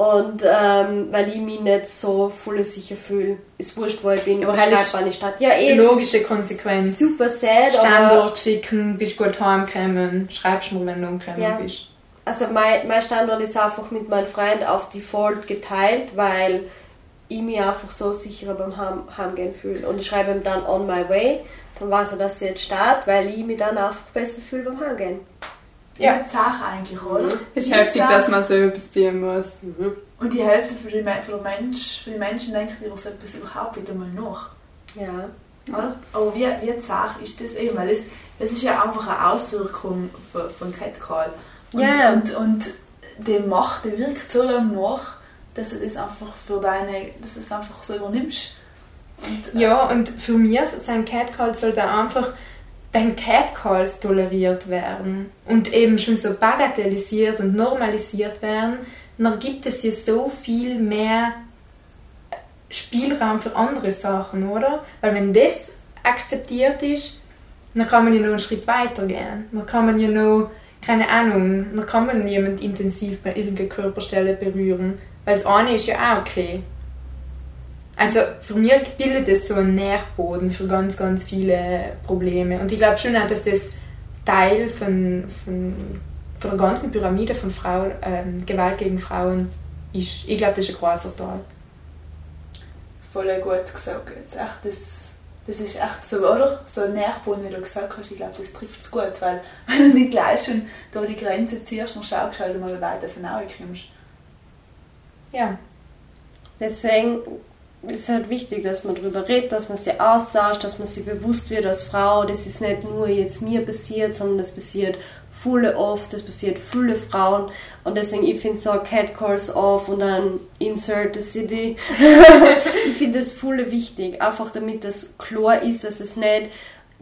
Und ähm, weil ich mich nicht so voll sicher fühle, ist wurscht, wo ich bin, Aber halt schreibe ich statt. Ja, eh, Logische Konsequenz. super sad, Standort schicken, bist gut heimgekommen, schreibst mir, wenn du umgekommen Ja. bist. also mein, mein Standort ist einfach mit meinem Freund auf Default geteilt, weil ich mich einfach so sicherer beim Heim, Heimgehen fühle. Und ich schreibe ihm dann on my way, dann weiß er, dass ich jetzt starte, weil ich mich dann einfach besser fühle beim Heimgehen. Ja, die Sache eigentlich, oder? Es ist Die heftig, dass man so etwas tun muss. Und die Hälfte für die, Me- für die, Mensch, für die Menschen denkt über so etwas überhaupt wieder mal nach. Ja. Oder? Aber wie, wie zart ist das eben? Weil es, es ist ja einfach eine Auswirkung von, von Catcall. Und, Ja. und, und die Macht, die wirkt so lange nach, dass du das einfach für deine, dass du es einfach so übernimmst. Und, äh, Ja, und für mich sind Catcalls sollte einfach wenn Catcalls toleriert werden und eben schon so bagatellisiert und normalisiert werden, dann gibt es hier so viel mehr Spielraum für andere Sachen, oder? Weil wenn das akzeptiert ist, dann kann man ja noch einen Schritt weiter gehen. Dann kann man ja noch, keine Ahnung, dann kann man jemand intensiv bei irgendeiner Körperstelle berühren. Weil das eine ist ja auch okay. Also für mich bildet das so einen Nährboden für ganz, ganz viele Probleme. Und ich glaube schon auch, dass das Teil von, von, von der ganzen Pyramide von Frauen, ähm, Gewalt gegen Frauen ist. Ich glaube, das ist ein großer Teil. Voll gut gesagt. Jetzt echt, das das ist echt so, oder? So Nährboden, wie du gesagt hast, ich glaube, das trifft es gut, weil wenn du nicht gleich schon da die Grenze ziehst, dann schaust du halt mal, wie weit du rauskommst. Ja. Deswegen ist halt wichtig, dass man darüber redet, dass man sich austauscht, dass man sich bewusst wird als Frau, das ist nicht nur jetzt mir passiert, sondern das passiert viele oft, das passiert viele Frauen und deswegen ich finde so Catcalls off und dann Insert the City. ich finde das viele wichtig, einfach damit das klar ist, dass es nicht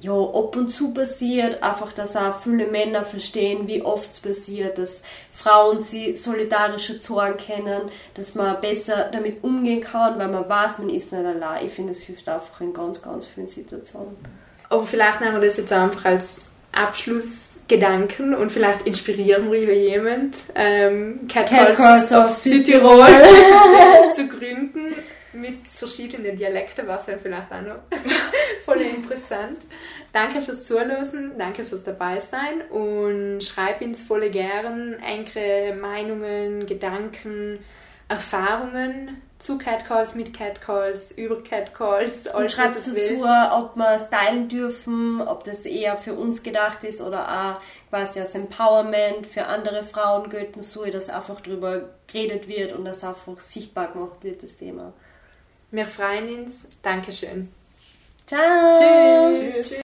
ja, ab und zu passiert, einfach, dass auch viele Männer verstehen, wie oft es passiert, dass Frauen sie solidarischer Zorn kennen, dass man besser damit umgehen kann, weil man weiß, man ist nicht allein. Ich finde, es hilft einfach in ganz, ganz vielen Situationen. Aber vielleicht nehmen wir das jetzt einfach als Abschlussgedanken und vielleicht inspirieren wir jemand, ähm, Catcalls, Catcalls of of Südtirol zu gründen mit verschiedenen Dialekten, was ja vielleicht auch noch voll interessant. Danke fürs Zuhören, danke fürs dabei sein und schreib uns voll gern eure Meinungen, Gedanken, Erfahrungen zu Catcalls, mit Catcalls, über Catcalls, Und alles was es dazu, will. ob wir es teilen dürfen, ob das eher für uns gedacht ist oder auch quasi als Empowerment für andere Frauen gelten soll, dass einfach darüber geredet wird und das einfach sichtbar gemacht wird, das Thema. Wir freuen uns. Dankeschön. Ciao! Tschüss.